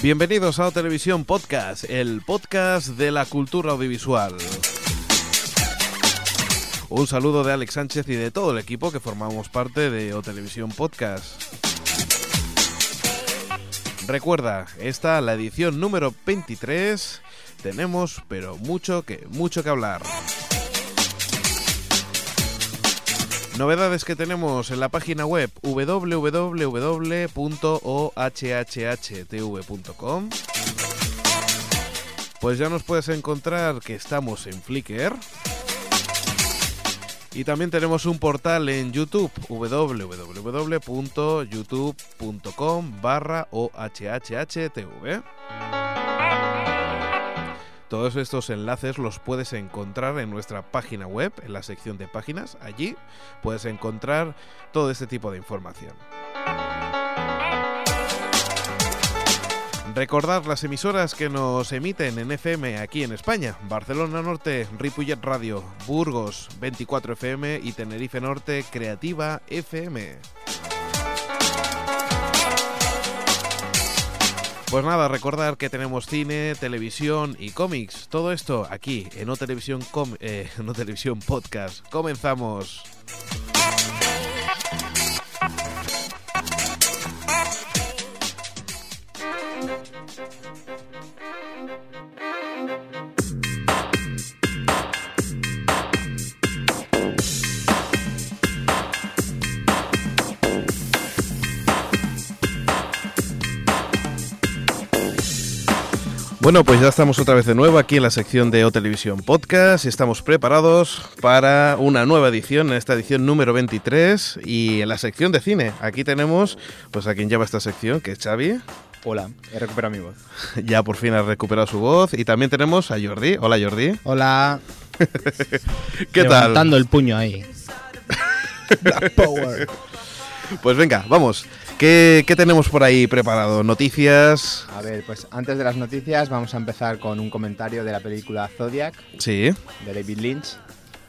Bienvenidos a O Televisión Podcast, el podcast de la cultura audiovisual. Un saludo de Alex Sánchez y de todo el equipo que formamos parte de O Televisión Podcast. Recuerda, esta la edición número 23. Tenemos, pero mucho que mucho que hablar. Novedades que tenemos en la página web www.ohhhtv.com. Pues ya nos puedes encontrar que estamos en Flickr. Y también tenemos un portal en YouTube, www.youtube.com barra ohhhtv. Todos estos enlaces los puedes encontrar en nuestra página web, en la sección de páginas. Allí puedes encontrar todo este tipo de información. Recordad las emisoras que nos emiten en FM aquí en España. Barcelona Norte, Ripollet Radio, Burgos 24 FM y Tenerife Norte, Creativa FM. Pues nada, recordar que tenemos cine, televisión y cómics. Todo esto aquí en No Televisión, Com eh, Televisión Podcast. Comenzamos. Bueno, pues ya estamos otra vez de nuevo aquí en la sección de O Televisión Podcast y estamos preparados para una nueva edición, en esta edición número 23 y en la sección de cine. Aquí tenemos pues a quien lleva esta sección, que es Xavi. Hola, he recuperado mi voz. ya por fin ha recuperado su voz y también tenemos a Jordi. Hola Jordi. Hola. ¿Qué tal? Levantando el puño ahí. Black Power. Pues venga, vamos. ¿Qué, ¿Qué, tenemos por ahí preparado? ¿Noticias? A ver, pues antes de las noticias vamos a empezar con un comentario de la película Zodiac. Sí. De David Lynch,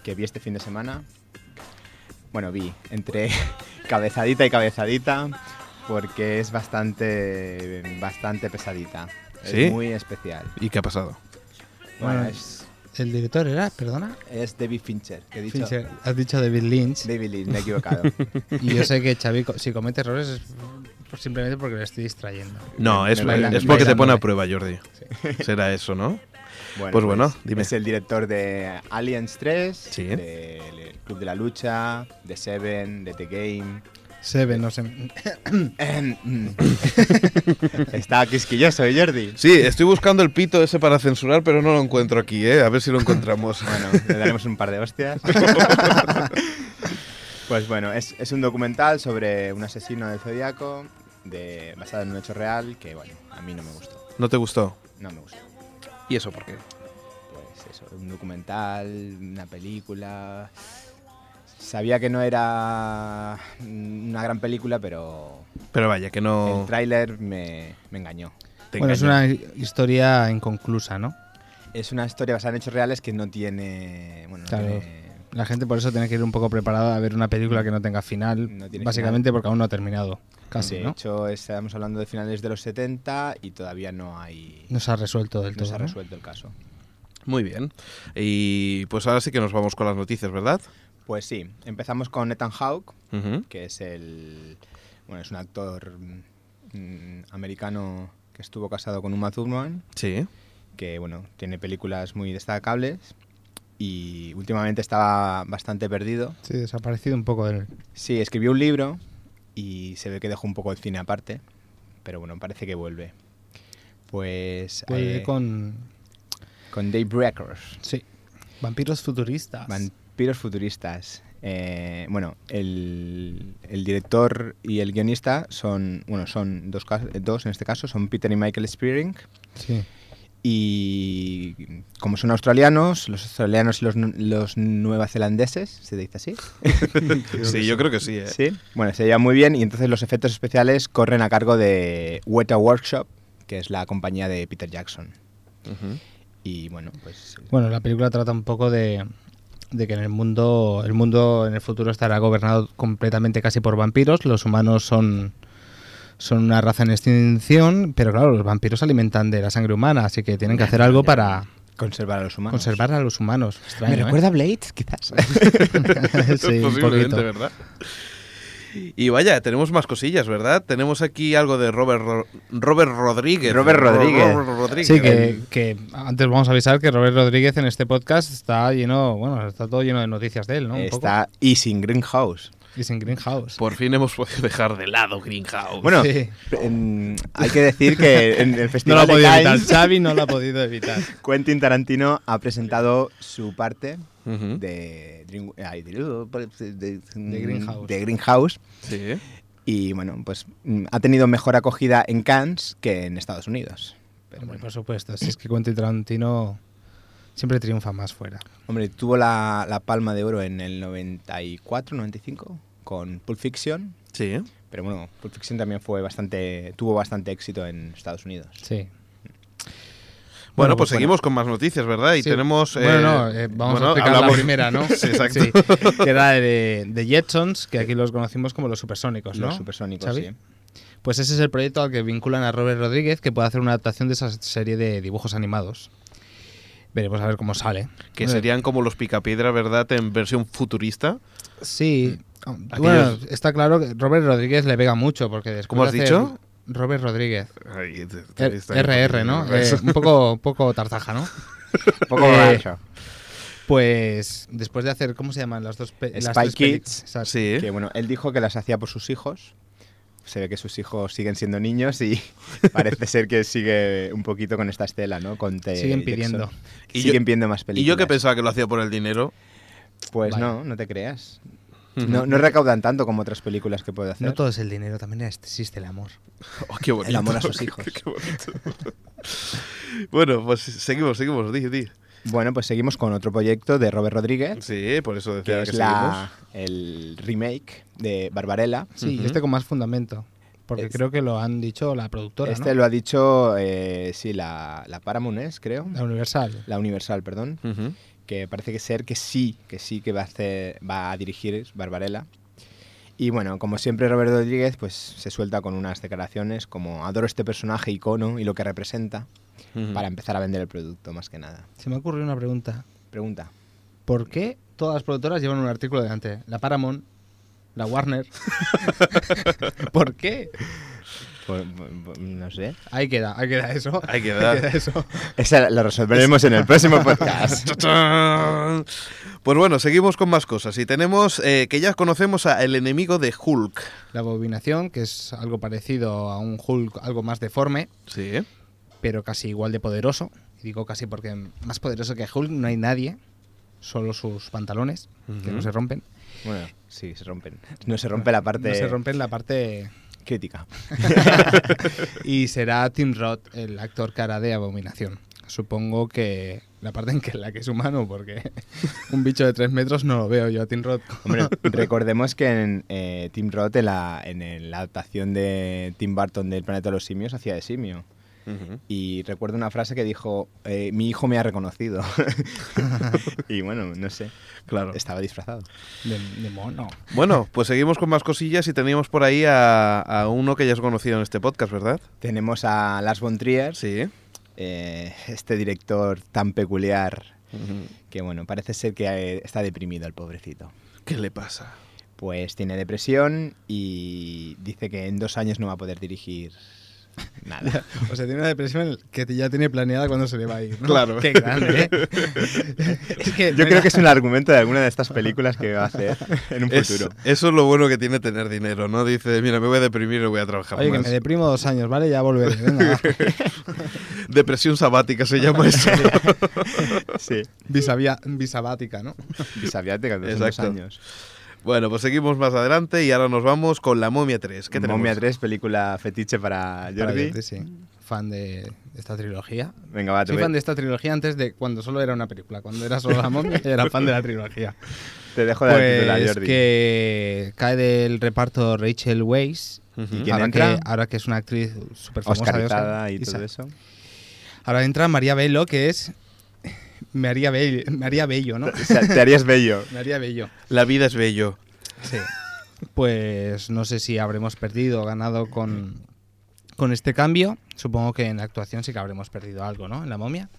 que vi este fin de semana. Bueno, vi entre cabezadita y cabezadita, porque es bastante, bastante pesadita. ¿Sí? Es muy especial. ¿Y qué ha pasado? Bueno, Bueno, es, ¿El director era? Perdona. es David Fincher, que he dicho. Fincher. Has dicho David Lynch. David Lynch, me he equivocado. Y yo sé que Xavi, si comete errores, es simplemente porque le estoy distrayendo. No, Me- es, me es porque te pone a prueba, Jordi. Será eso, ¿no? Bueno, Pues bueno, dime. Es el director de Aliens 3, Sí. del Club de la Lucha, de Seven, de The Game. Seven, no sé. Está quisquilloso, ¿eh, Jordi? Sí, estoy buscando el pito ese para censurar, pero no lo encuentro aquí, ¿eh? A ver si lo encontramos. Bueno, le daremos un par de hostias. pues bueno, es, es un documental sobre un asesino del zodiaco de, basado en un hecho real que, bueno, a mí no me gustó. ¿No te gustó? No me gustó. ¿Y eso por qué? Pues eso, un documental, una película. Sabía que no era una gran película, pero Pero vaya, que no... el tráiler me, me engañó. te Bueno, es una historia inconclusa, ¿no? Es una historia basada en hechos reales que no tiene. Bueno, no Claro. tiene- La gente por eso tiene que ir un poco preparada a ver una película que no tenga final, No tiene básicamente porque aún no ha terminado. Casi, de ¿no? hecho, estamos hablando de finales de los 70 y todavía no hay. No se ha resuelto del no todo. se ha ¿no? resuelto el caso. Muy bien. Y pues ahora sí que nos vamos con las noticias, ¿verdad? Pues sí, empezamos con Ethan Hawke, que es el. Bueno, es un actor mm, americano que estuvo casado con Uma Thurman, Sí. que bueno, tiene películas muy destacables y últimamente estaba bastante perdido. Sí, desaparecido un poco del. Sí, escribió un libro y se ve que dejó un poco el cine aparte, pero bueno, parece que vuelve. Pues Vuelve eh, con. con Daybreakers, Sí. Vampiros futuristas. Vampiros futuristas. Eh, bueno, el, el director y el guionista son, bueno, son dos, dos en este caso, son Peter y Michael Spearing. Sí. Y como son australianos, los australianos y los, los nuevazelandeses, ¿se dice así? Sí, yo creo que sí, ¿eh? Sí, bueno, se llevan muy bien y entonces los efectos especiales corren a cargo de Weta Workshop, que es la compañía de Peter Jackson. Y bueno, pues Bueno, la película trata un poco de, de que en el mundo, el mundo en el futuro estará gobernado completamente casi por vampiros. Los humanos son son una raza en extinción, pero claro, los vampiros se alimentan de la sangre humana, así que tienen que hacer algo para Conservar a los humanos. conservar a los humanos. Me ¿eh? recuerda a Blade, quizás. sí, un poquito. ¿verdad? Y vaya, tenemos más cosillas, ¿verdad? Tenemos aquí algo de Robert, Ro- Robert Rodríguez. Robert Ro- Rodríguez. Robert Rodríguez. Sí, que, que antes vamos a avisar que Robert Rodríguez en este podcast está lleno, bueno, está todo lleno de noticias de él, ¿no? Un poco. Está y sin Greenhouse. Y sin Greenhouse. Por fin hemos podido dejar de lado Greenhouse. Bueno, Sí. en- hay que decir que en el No lo Festival ha podido evitar. Xavi no lo ha podido evitar. Quentin Tarantino ha presentado su parte de, Dream- ay, de, de- De Greenhouse. de Greenhouse. Sí. Y bueno, pues mm, ha tenido mejor acogida en Cannes que en Estados Unidos. Pero Hombre, bueno. por supuesto. Si es que Quentin Tarantino siempre triunfa más fuera. Hombre, tuvo la, la palma de oro en el 94, 95 con Pulp Fiction. Sí. Pero bueno, Pulp Fiction también fue bastante, tuvo bastante éxito en Estados Unidos. Sí. Bueno, Bueno, pues seguimos con más noticias, ¿verdad? Y Sí. tenemos... Bueno, eh, no, eh, vamos bueno, a explicar hablamos- la primera, ¿no? Sí, exacto. Sí, que era de, de Jetsons, que aquí los conocimos como los supersónicos, ¿no? Los supersónicos, Xavi? sí. Pues ese es el proyecto al que vinculan a Robert Rodríguez, que puede hacer una adaptación de esa serie de dibujos animados. Veremos a ver cómo sale. Que serían como los picapiedra, ¿verdad? En versión futurista. Sí. Aquellos- Bueno, está claro que Robert Rodríguez le pega mucho, porque después ¿Cómo has dicho? Robert Rodríguez. Ahí. RR, ¿no? Eh, un poco, un poco tartaja, ¿no? Un poco Eh. Pues después de hacer, ¿cómo se llaman las dos las Spy tres peli- Kids. Sí. Que bueno, él dijo que las hacía por sus hijos. Se ve que sus hijos siguen siendo niños y parece ser que sigue un poquito con esta estela, ¿no? Con T. Siguen Jackson. pidiendo. Y siguen yo- pidiendo más Y películas. yo que pensaba que lo hacía por el dinero. Pues no, no te creas. No, no recaudan tanto como otras películas que puede hacer. No todo es el dinero, también existe el amor. Oh, qué bonito. El amor a sus hijos. Qué bonito. bueno, pues seguimos, seguimos. Di, di. Bueno, pues seguimos con otro proyecto de Robert Rodríguez, Sí, por eso que decía es que, la, el remake de Barbarella. Sí, Ujú. este con más fundamento. Porque Es- creo que lo han dicho la productora, Este ¿no? lo ha dicho, eh, sí, la, la Paramount es, creo. La Universal. La Universal, perdón. seguimos. Ujú. que parece que ser que sí, que sí que va a hacer, va a dirigir Barbarella. Y bueno, como siempre Robert Rodríguez pues se suelta con unas declaraciones como adoro este personaje icono y lo que representa Para empezar a vender el producto más que nada. Se me ha ocurrido una pregunta. Pregunta. ¿Por qué todas las productoras llevan un artículo delante? La Paramount, la Warner. ¿Por qué? No sé. Ahí queda, ahí queda eso. Ahí queda. eso. Esa lo resolveremos en el próximo podcast. Pues bueno, seguimos con más cosas. Y tenemos eh, que ya conocemos a el enemigo de Hulk. La abominación, que es algo parecido a un Hulk, algo más deforme, Sí. Pero casi igual de poderoso. Y digo casi porque más poderoso que Hulk no hay nadie, solo sus pantalones, que no se rompen. Bueno, sí, se rompen. No se rompe la parte No se rompen la parte... crítica. y será Tim Roth el actor cara de abominación. Supongo que la parte en que la que es humano, porque un bicho de tres metros no lo veo yo a Tim Roth. Hombre, recordemos que en eh, Tim Roth, en la, en la adaptación de Tim Burton del Planeta de los Simios, hacía de simio. Y recuerdo una frase que dijo, eh, mi hijo me ha reconocido. y bueno, no sé, Claro. estaba disfrazado. De, de mono. Bueno, pues seguimos con más cosillas y teníamos por ahí a, a uno que ya has conocido en este podcast, ¿verdad? Tenemos a Lars von Trier, Sí. eh, este director tan peculiar que bueno, parece ser que eh, está deprimido el pobrecito. ¿Qué le pasa? Pues tiene depresión y dice que en dos años no va a poder dirigir nada. O sea, tiene una depresión que ya tiene planeada cuando se le va a ir. ¿no? Claro. Qué grande, ¿eh? es que Yo creo que es un argumento de alguna de estas películas que va a hacer en un Es- futuro. eso es lo bueno que tiene tener dinero, ¿no? Dice, mira, me voy a deprimir y voy a trabajar Oye, que más. me deprimo dos años, ¿vale? Ya volveré. Venga. Depresión sabática se llama eso. Sí. Bisabática, ¿no? Bisaviática de Exacto. dos años. Bueno, pues seguimos más adelante y ahora nos vamos con La Momia 3. ¿Qué tenemos? Momia 3, película fetiche para Para Jordi. Sí. Fan de esta trilogía. Venga, va, te Soy fan de esta trilogía antes de cuando solo era una película. Cuando era solo la momia, era fan de la trilogía. te dejo de titular, Pues Jordi. que cae del reparto Rachel Weisz. ¿Y quién ahora, entra? que, ahora que es una actriz súper famosa y todo eso. Ahora entra María Bello, que es. María Bello, María Bello, ¿no? O sea, te harías bello. María Bello. La vida es bello. Sí. Pues no sé si habremos perdido o ganado con, con este cambio, supongo que en la actuación sí que habremos perdido algo, ¿no? En la momia.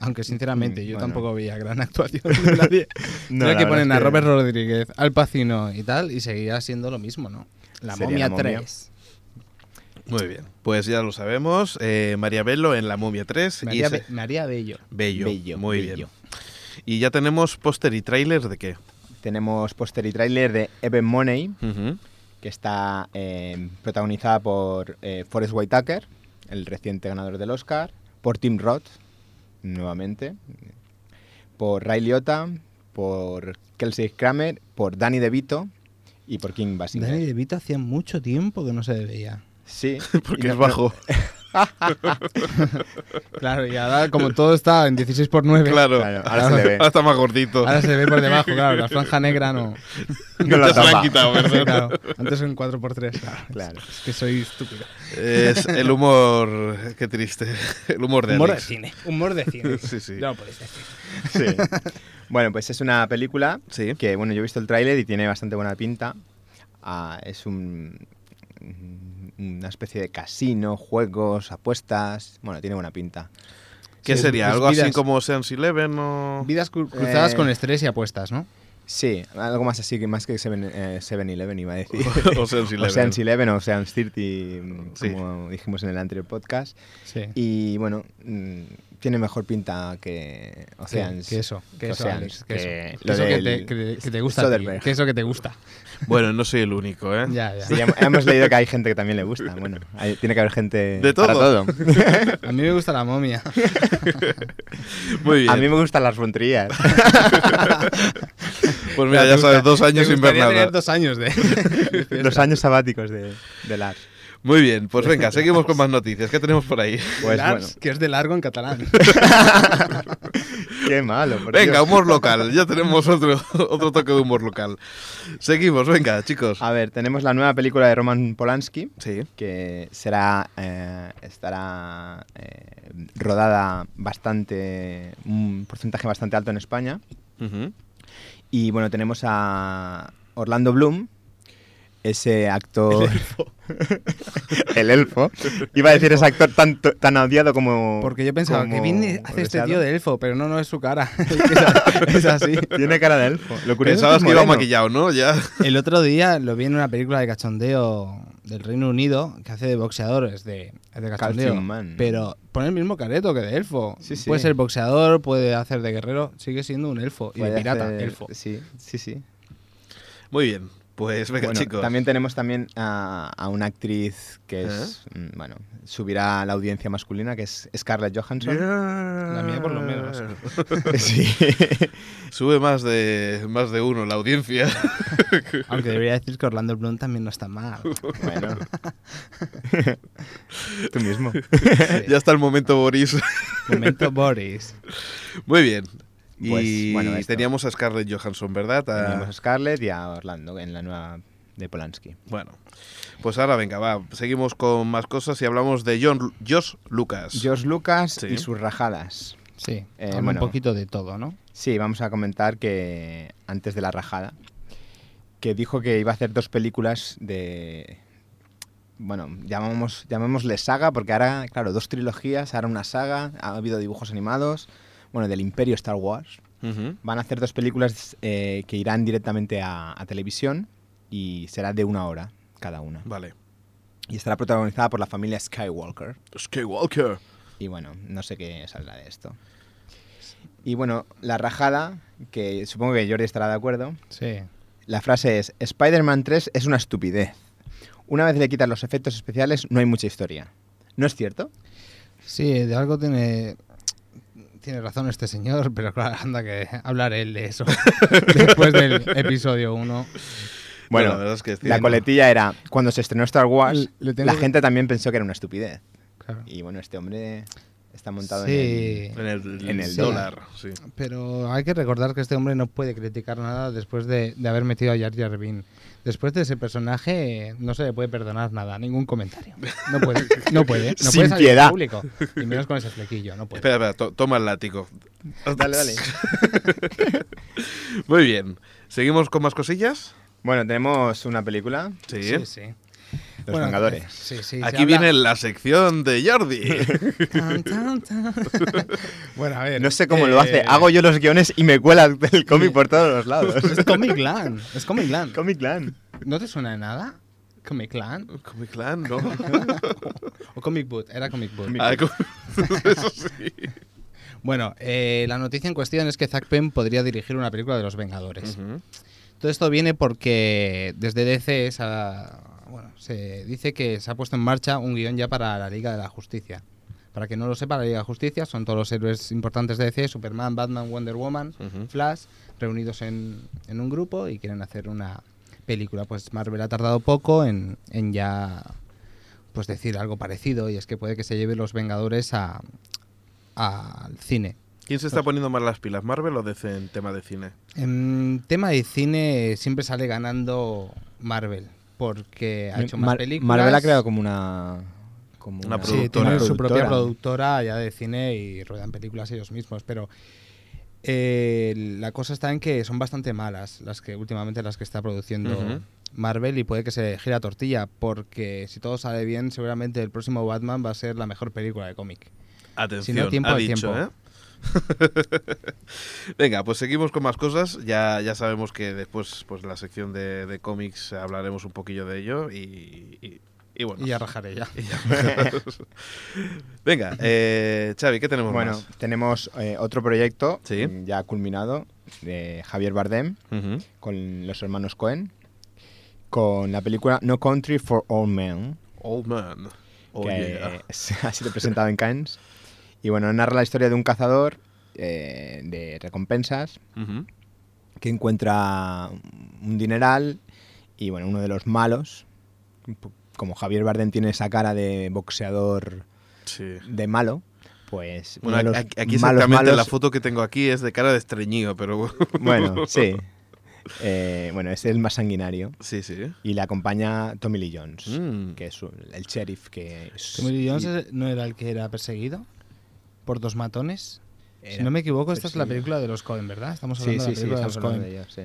Aunque sinceramente Mm, yo bueno. tampoco veía gran actuación de nadie. No, Creo que ponen a que Robert Rodríguez, Al Pacino y tal, y seguirá siendo lo mismo, ¿no? La momia La momia. 3. Muy bien, pues ya lo sabemos. eh, María Bello en La Momia 3. María, y se- Be- María Bello. Bello. Bello, Muy bello. bien. Y ya tenemos póster y tráiler de qué. Tenemos póster y tráiler de Even Money, que está eh, protagonizada por eh, Forrest Whitaker, el reciente ganador del Oscar, por Tim Roth, nuevamente, por Ray Liotta, por Kelsey Kramer, por Danny DeVito y por King Basinger. Danny DeVito hacía mucho tiempo que no se veía. Sí, Porque es bajo. Claro, y ahora como todo está en 16 por 9 claro. Claro, ahora se le ve. Ahora está más gordito. ahora se ve por debajo, claro, la franja negra no. No la han quitado, Sí, ¿verdad? claro. Antes en 4 por 3 claro. Claro. Es que soy estúpido. Es el humor. Qué triste. El humor de Humor de cine. Humor de cine. Sí, sí. Ya lo podéis decir. Sí. Bueno, pues es una película Sí. que, bueno, yo he visto el tráiler y tiene bastante buena pinta. Ah, es un, una especie de casino, juegos, apuestas. Bueno, tiene buena pinta. ¿Qué Sí, sería? pues ¿Algo así como Ocean's Eleven o...? Vidas cru- cruzadas Eh, con estrés y apuestas, ¿no? Sí, algo más así que más que 7-Eleven iba a decir. Ocean's Eleven. Ocean's Eleven o Ocean's 30, mm, Sí. como dijimos en el anterior podcast. Sí. Y bueno, mm, tiene mejor pinta que Ocean's. que eso, que que eso, Ocean's, Alex, que, que eso. lo Que eso que, del te, que- que te gusta ti, que eso que te gusta. Bueno, no soy el único, ¿eh? Ya, ya. Sí, ya hemos leído que hay gente que también le gusta. Bueno, hay- tiene que haber gente De para todo. A mí me gusta la momia. Muy bien. A mí me gustan las fronterías. Pues mira, ya sabes, dos años sin ver nada. dos años de, de fiesta. Los años sabáticos de, de Lars. Muy bien, pues venga, seguimos con más noticias. ¿Qué tenemos por ahí? Pues Lars, bueno, que es de largo en catalán. qué malo. por Venga, Dios. humor local. Ya tenemos otro, otro toque de humor local. Seguimos, venga, chicos. A ver, tenemos la nueva película de Roman Polanski, Sí. que será eh, estará eh, rodada bastante un porcentaje bastante alto en España y bueno tenemos a Orlando Bloom ese actor el elfo iba a decir ese actor tan, tan odiado como Porque yo pensaba que bien hace este tío de elfo, pero no, no es su cara. es, es así. tiene cara de elfo lo curioso Pensabas es que iba maquillado, ¿no? Ya. El otro día lo vi en una película de cachondeo del Reino Unido que hace de boxeadores de, es de cachondeo. Calcium Man. Pero pone el mismo careto que de elfo. Sí, sí. Puede ser boxeador, puede hacer de guerrero, sigue siendo un elfo. Y de pirata, hacer- elfo. sí sí sí Muy bien. Pues venga, Bueno, chicos. También tenemos también a, a una actriz que es, mm, bueno, subirá a la audiencia masculina, que es Scarlett Johansson. La mía por lo menos. Sí. Sube más de más de uno la audiencia. Aunque debería decir que Orlando Bloom también no está mal. bueno. Tú mismo. ya está el momento, Boris. Momento Boris. Muy bien. Y Pues, bueno, esto. teníamos a Scarlett Johansson, ¿verdad? A- Tenemos a Scarlett y a Orlando en la nueva de Polanski. Bueno, pues ahora venga, va. Seguimos con más cosas y hablamos de John, Josh Lucas. George Lucas Sí. y sus rajadas. Sí, Eh, bueno. un poquito de todo, ¿no? Sí, vamos a comentar que antes de la rajada, que dijo que iba a hacer dos películas de... Bueno, llamamos, llamémosle saga, porque ahora, claro, dos trilogías, ahora una saga, ha habido dibujos animados, bueno, del Imperio Star Wars. Van a hacer dos películas eh, que irán directamente a, a televisión y será de una hora cada una. Vale. Y estará protagonizada por la familia Skywalker. Skywalker. Y bueno, no sé qué saldrá de esto. Y bueno, la rajada, que supongo que Jordi estará de acuerdo, Sí. la frase es, Spider-Man 3 es una estupidez. Una vez le quitas los efectos especiales, no hay mucha historia. ¿No es cierto? Sí, de algo tiene tiene razón este señor, pero claro, anda que hablar él de eso después del episodio 1. Bueno, la verdad es que sí, la no. coletilla era, cuando se estrenó Star Wars, la que- gente también pensó que era una estupidez. Claro. Y bueno, este hombre está montado Sí. en En el, En el dólar. sí. Pero hay que recordar que este hombre no puede criticar nada después de, de haber metido a Jar Jar Binks. Después de ese personaje no se le puede perdonar nada, ningún comentario. No puede, no puede, no Sin puede salir piedad. público. Y menos con ese flequillo, no puede. Espera, espera, to- toma el látigo. Dale, dale. Muy bien. ¿Seguimos con más cosillas? bueno, tenemos una película. Sí. Sí, sí. Los Bueno, Vengadores. Sí, sí, se Aquí habla- viene la sección de Jordi. Tan, tan, tan. bueno, a ver. No sé cómo lo hace. eh, Hago yo los guiones y me cuela el cómic por todos los lados. Es Comic Land. Es Comic Land. Comic Clan. ¿No te suena de nada? Comic Land. Comic Clan, ¿no? O Comic Boot. Era Comic Boot. Ah, com- Eso sí. Bueno, eh, la noticia en cuestión es que Zack Penn podría dirigir una película de los Vengadores. Todo esto viene porque desde DC se, ha- bueno, se dice que se ha puesto en marcha un guion ya para la Liga de la Justicia. Para que no lo sepa, la Liga de la Justicia son todos los héroes importantes de DC, Superman, Batman, Wonder Woman. Flash, reunidos en, en un grupo y quieren hacer una película. Pues Marvel ha tardado poco en, en ya pues decir algo parecido y es que puede que se lleve los Vengadores a al cine. ¿Quién se está poniendo más las pilas, Marvel o DC en tema de cine? En tema de cine siempre sale ganando Marvel porque ha hecho más Mar- películas. Marvel ha creado como una. Como Una Sí, productora. tiene su propia productora. ya de cine y ruedan películas ellos mismos, pero eh, la cosa está en que son bastante malas las que últimamente las que está produciendo. Marvel y puede que se gira a tortilla porque si todo sale bien seguramente el próximo Batman va a ser la mejor película de cómic. Atención, Si no, tiempo ha al dicho, tiempo. ¿eh? Venga, pues seguimos con más cosas. Ya, ya sabemos que después, pues la sección de, de cómics hablaremos un poquillo de ello y, y- y bueno. Y ya rajaré ya. y ya. Venga, eh, Xavi, ¿qué tenemos Bueno, más? tenemos eh, otro proyecto Sí. mm, ya culminado de Javier Bardem con los hermanos Cohen con la película No Country for All Men Old Man. Oh, que yeah. ha sido presentado en Cannes y bueno narra la historia de un cazador eh, de recompensas que encuentra un dineral y bueno uno de los malos como Javier Bardem tiene esa cara de boxeador Sí. de malo pues uno Bueno, de los aquí malos exactamente la foto que tengo aquí es de cara de estreñido, pero Bueno, sí. Eh, bueno, es el más sanguinario. Sí, sí. Y le acompaña Tommy Lee Jones, Mm. que es el sheriff que... es- Tommy Lee Jones y- no era el que era perseguido por dos matones. si no me equivoco, esta es la película de los Cohen, ¿verdad? Estamos Sí, hablando sí, de la sí, película de los de ellos, sí.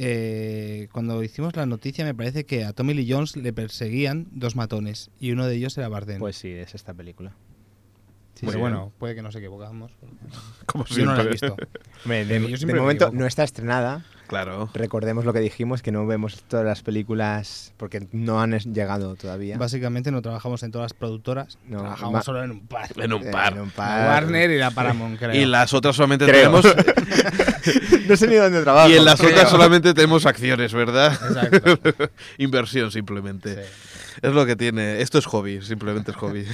Eh, cuando hicimos la noticia me parece que a Tommy Lee Jones le perseguían dos matones y uno de ellos era Bardem. Pues sí, es esta película. Sí, pero bien. bueno, puede que nos equivocamos. Como Yo no la he visto. Hombre, de, momento equivoco. no está estrenada. Claro. Recordemos lo que dijimos, que no vemos todas las películas porque no han llegado todavía. Básicamente no trabajamos en todas las productoras, No, trabajamos solo en un par. En un Eh, par. en un par. Warner y la Paramount, creo. Y las otras solamente Creo. tenemos. no sé ni dónde trabajo. y en las creo. otras solamente tenemos acciones, ¿verdad? Exacto. Inversión simplemente. Sí. Es lo que tiene. Esto es hobby, simplemente es hobby.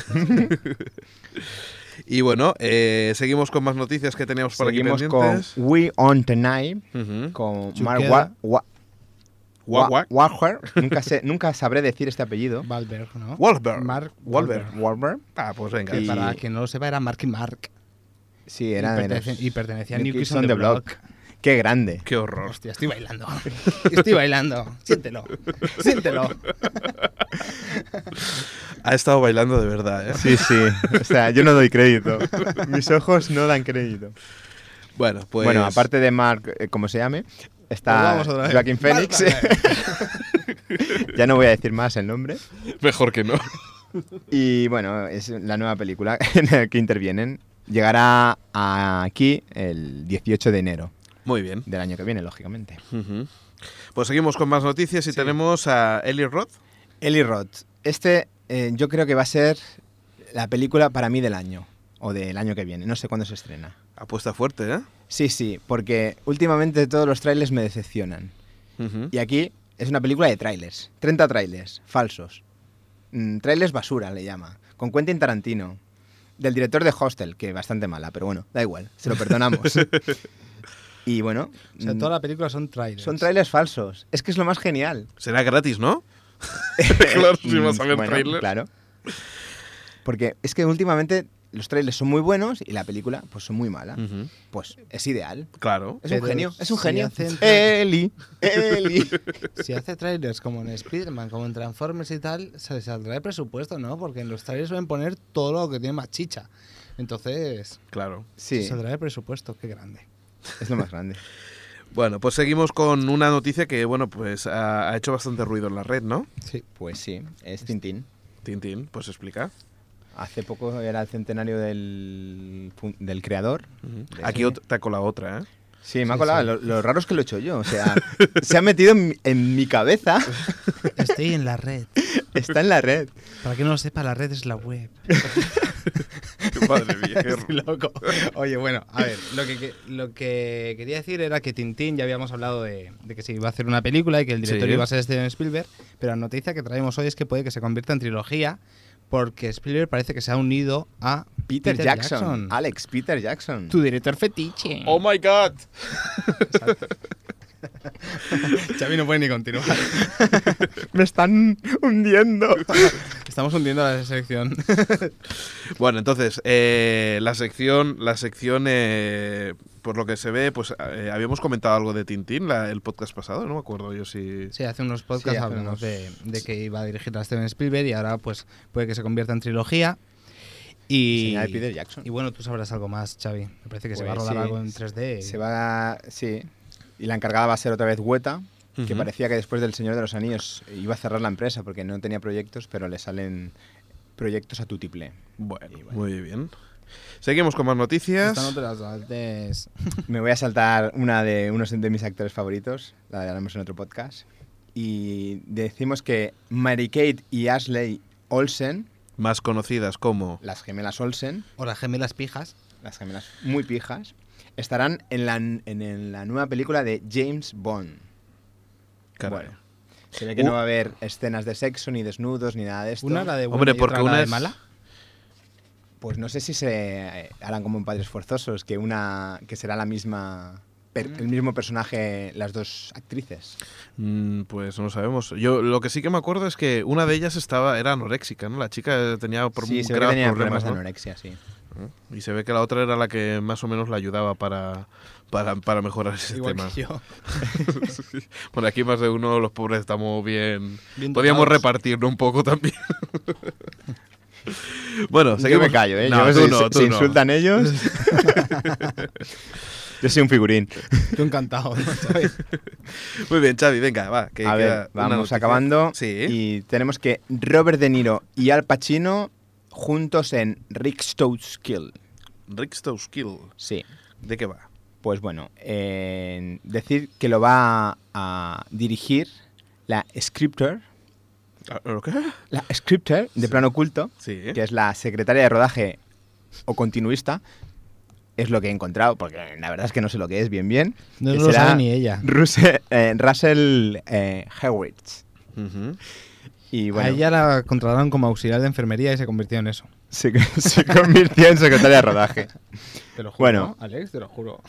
Y bueno, eh, seguimos con más noticias que teníamos por Seguimos aquí con pendientes. We On Tonight, Ujú. con Chuqueda. Mark Wa- Wa- Wa- wa- Wa- Wahlberg. nunca, sé, nunca sabré decir este apellido. Wahlberg, ¿no? Wahlberg. Mark Wahlberg. Wahlberg. Ah, pues venga. Que Y- para quien no lo sepa era Mark y Mark. Sí, era y, los- y pertenecía a New New Kids on the Block. Qué grande. Qué horror. Hostia, estoy bailando. Estoy bailando. Siéntelo. Siéntelo. Ha estado bailando de verdad, ¿eh? Sí, sí. O sea, yo no doy crédito. Mis ojos no dan crédito. Bueno, pues. Bueno, aparte de Mark, eh, como se llame, está. Joaquin Phoenix. ya no voy a decir más el nombre. Mejor que no. Y bueno, es la nueva película en la que intervienen. Llegará aquí el 18 de enero Muy bien. del año que viene, lógicamente. Pues seguimos con más noticias y Sí. tenemos a Eli Roth. Eli Roth. Este eh, yo creo que va a ser la película para mí del año. O del año que viene. No sé cuándo se estrena. Apuesta fuerte, ¿eh? Sí, sí, porque últimamente todos los trailers me decepcionan. Y aquí es una película de trailers. 30 trailers, falsos. Mm, trailers basura, le llama. Con Quentin Tarantino. Del director de Hostel, que bastante mala, pero bueno, da igual, se lo perdonamos. y bueno, O sea, mm, toda la película son trailers. son trailers falsos. Es que es lo más genial. Será gratis, ¿no? claro, si vas a ver Mm, Bueno, trailers. Claro. Porque es que últimamente los trailers son muy buenos y la película pues son muy mala. Pues es ideal. Claro. Es un genio, es un si genio. Eli, Eli. Si hace trailers como en Spider-Man, como en Transformers y tal, se les saldrá de presupuesto, ¿no? Porque en los trailers suelen poner todo lo que tiene más chicha. Entonces, Claro. se Sí, saldrá de presupuesto. Qué grande. Es lo más grande. Bueno, pues seguimos con una noticia que, bueno, pues ha, ha hecho bastante ruido en la red, ¿no? Sí. Pues sí, es Tintín. Tintín, pues explica. Hace poco era el centenario del, del creador. De Aquí te ha colado otra, ¿eh? Sí, me ha colado. sí. Lo, lo raro es que lo he hecho yo. O sea, se ha metido en, mi- en mi cabeza. Estoy en la red. Está en la red. Para que no lo sepa, la red es la web. Madre mía, qué loco. Oye, bueno, a ver, lo que, lo que quería decir era que Tintín, ya habíamos hablado de, de que se iba a hacer una película y que el director Sí. iba a ser Steven Spielberg, pero la noticia que traemos hoy es que puede que se convierta en trilogía porque Spielberg parece que se ha unido a Peter, Jackson. Alex Peter Jackson. Tu director fetiche. ¡Oh, my God! Xavi no puede ni continuar. Me están hundiendo. Estamos hundiendo la sección. Bueno, entonces, eh, la sección, la sección eh, por lo que se ve, pues eh, habíamos comentado algo de Tintín la- el podcast pasado, no me acuerdo yo si... Sí, hace unos podcasts Sí, hace hablamos unos- de, de que iba a dirigir a Steven Spielberg y ahora pues puede que se convierta en trilogía. Y, Peter Jackson. y bueno, tú sabrás algo más, Xavi. Me parece que se va a Pues rodar sí, algo en 3D. Se va. Sí. Y la encargada va a ser otra vez Hueta. Que parecía que después del Señor de los Anillos iba a cerrar la empresa porque no tenía proyectos, pero le salen proyectos a tutiple. Bueno, bueno. muy bien. Seguimos con más noticias. Esta no te la saltes. Me voy a saltar una de unos de mis actores favoritos, la haremos en otro podcast. Y decimos que Mary Kate y Ashley Olsen, Más conocidas como... las gemelas Olsen, O las gemelas pijas. las gemelas muy pijas, estarán en la, en, en la nueva película de James Bond. Caray. Bueno, se ve que Uh. no va a haber escenas de sexo, ni desnudos, ni nada de esto. Una la de buena Hombre, y porque otra la una de es- mala. Pues no sé si se eh, harán como en Padres Forzosos, que una que será la misma per- el mismo personaje las dos actrices. Mm, pues no lo sabemos. Yo lo que sí que me acuerdo es que una de ellas estaba era anoréxica, ¿no? La chica tenía por sí, graves tenía problemas, problemas de ¿no? anorexia, sí. Y se ve que la otra era la que más o menos la ayudaba para, para, para mejorar ese Igual tema. que yo. Bueno, aquí más de uno, los pobres estamos bien. Bien repartirlo un poco también. bueno, Yo seguimos. me callo, ¿eh? No, Yo, tú si, no, si- tú si no. insultan ellos... Yo soy un figurín. Yo encantado. ¿no? ¿Sabes? Muy bien, Xavi, venga, va. Que A ver, vamos acabando. Sí. Y tenemos que Robert De Niro y Al Pacino juntos en Rick Kill. Rick Stoskill. Sí. ¿De qué va? Pues bueno, en decir que lo va a dirigir la scripter, Ah, ¿Lo qué? la scripter de plano oculto, Sí. que es la secretaria de rodaje o continuista, es lo que he encontrado, porque la verdad es que no sé lo que es bien bien. No que lo sabe ni ella. Russell, eh, Russell eh. Ujú. Y A bueno, ella la contrataron como auxiliar de enfermería y se convirtió en eso. se, se convirtió en secretaria de rodaje. Te lo juro, Bueno. Alex, te lo juro.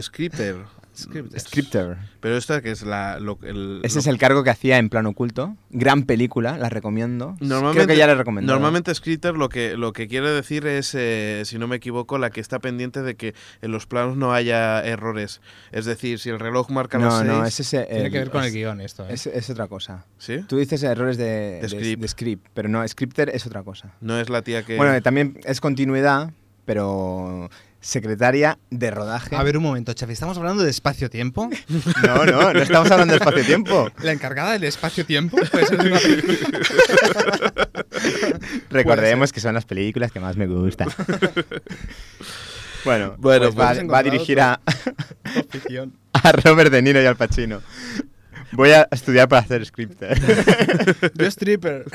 Scripter. Scripter. Scripter. Pero esta que es la. Lo, el, Ese lo- es el cargo que hacía en plano oculto. Gran película, la recomiendo. Normalmente, Creo que ya la he recomendado. Normalmente Scripter lo que, lo que quiere decir es, eh, si no me equivoco, la que está pendiente de que en los planos no haya errores. Es decir, si el reloj marca las No, seis... no, es ese. Tiene el- que ver con el guion esto. ¿eh? Es, es otra cosa. ¿Sí? Tú dices errores de, De de- script. de script, pero no, scripter es otra cosa. No es la tía que... Bueno, también es continuidad, pero secretaria de rodaje. A ver, un momento, Chavi. ¿Estamos hablando de espacio-tiempo? No, no, no estamos hablando de espacio-tiempo. ¿La encargada del espacio-tiempo? Puede ser de una película. Recordemos que son las películas que más me gustan. bueno, Bueno, pues va, pues- va a dirigir a, a Robert De Niro y al Pacino. Voy a estudiar para hacer scripter. Yo stripper.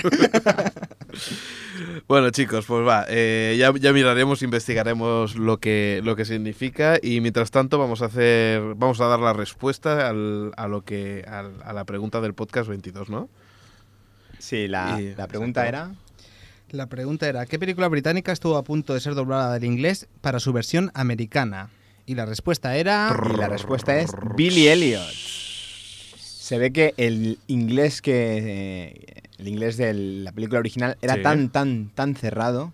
Bueno, chicos, pues va. eh, ya, ya miraremos, investigaremos lo que, lo que significa y mientras tanto vamos a hacer, vamos a dar la respuesta al- a lo que, al- a la pregunta del podcast 22, ¿no? Sí, la, Y- la pregunta era... La pregunta era, ¿qué película británica estuvo a punto de ser doblada del inglés para su versión americana? Y la respuesta era... Y la respuesta es Billy Elliot. Se ve que el inglés que eh, el inglés de la película original era Sí. tan tan tan cerrado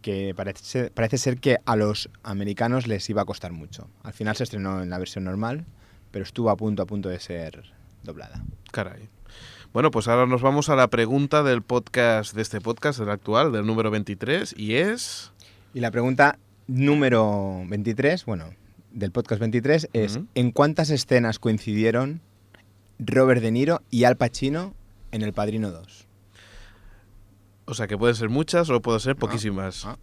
que parece, parece ser que a los americanos les iba a costar mucho. Al final se estrenó en la versión normal, pero estuvo a punto a punto de ser doblada. Caray. Bueno, pues ahora nos vamos a la pregunta del podcast, de este podcast, del actual, del número 23, y es... Y la pregunta número 23, bueno, del podcast 23 es. ¿en cuántas escenas coincidieron Robert De Niro y Al Pacino en El Padrino 2? O sea, que pueden ser muchas o pueden ser poquísimas. ah.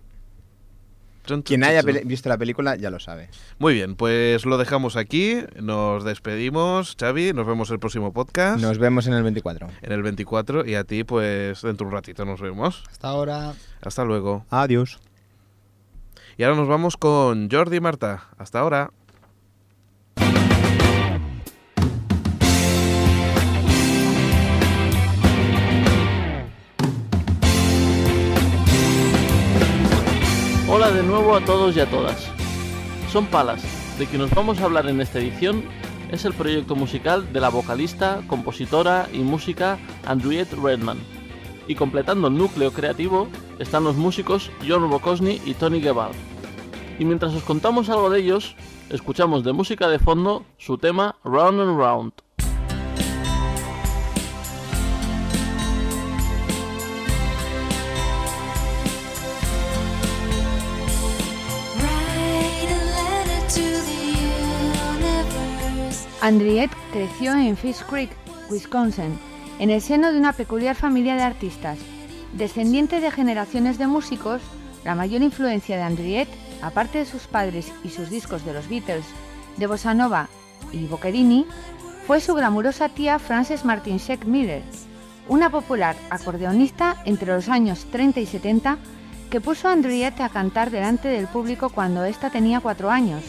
Chun, chun, Quien haya visto la película ya lo sabe. Muy bien, pues lo dejamos aquí. Nos despedimos, Xavi. Nos vemos el próximo podcast. Nos vemos en el 24. En el 24 y a ti, pues dentro de un ratito nos vemos. Hasta ahora. Hasta luego. Adiós. Y ahora nos vamos con Jordi y Marta. Hasta ahora. Hola de nuevo a todos y a todas. Son Palas, de quien nos vamos a hablar en esta edición, es el proyecto musical de la vocalista, compositora y música Andriette Redman. Y completando el núcleo creativo están los músicos John Bocosny y Tony Gebal. Y mientras os contamos algo de ellos, escuchamos de música de fondo su tema Round and Round. Andriette creció en Fish Creek, Wisconsin, en el seno de una peculiar familia de artistas. Descendiente de generaciones de músicos, la mayor influencia de Andriette, aparte de sus padres y sus discos de los Beatles, de Bossa Nova y Boccherini, fue su glamurosa tía Frances Martin Sheck Miller, una popular acordeonista entre los años 30 y 70 que puso a Andriette a cantar delante del público cuando ésta tenía cuatro años.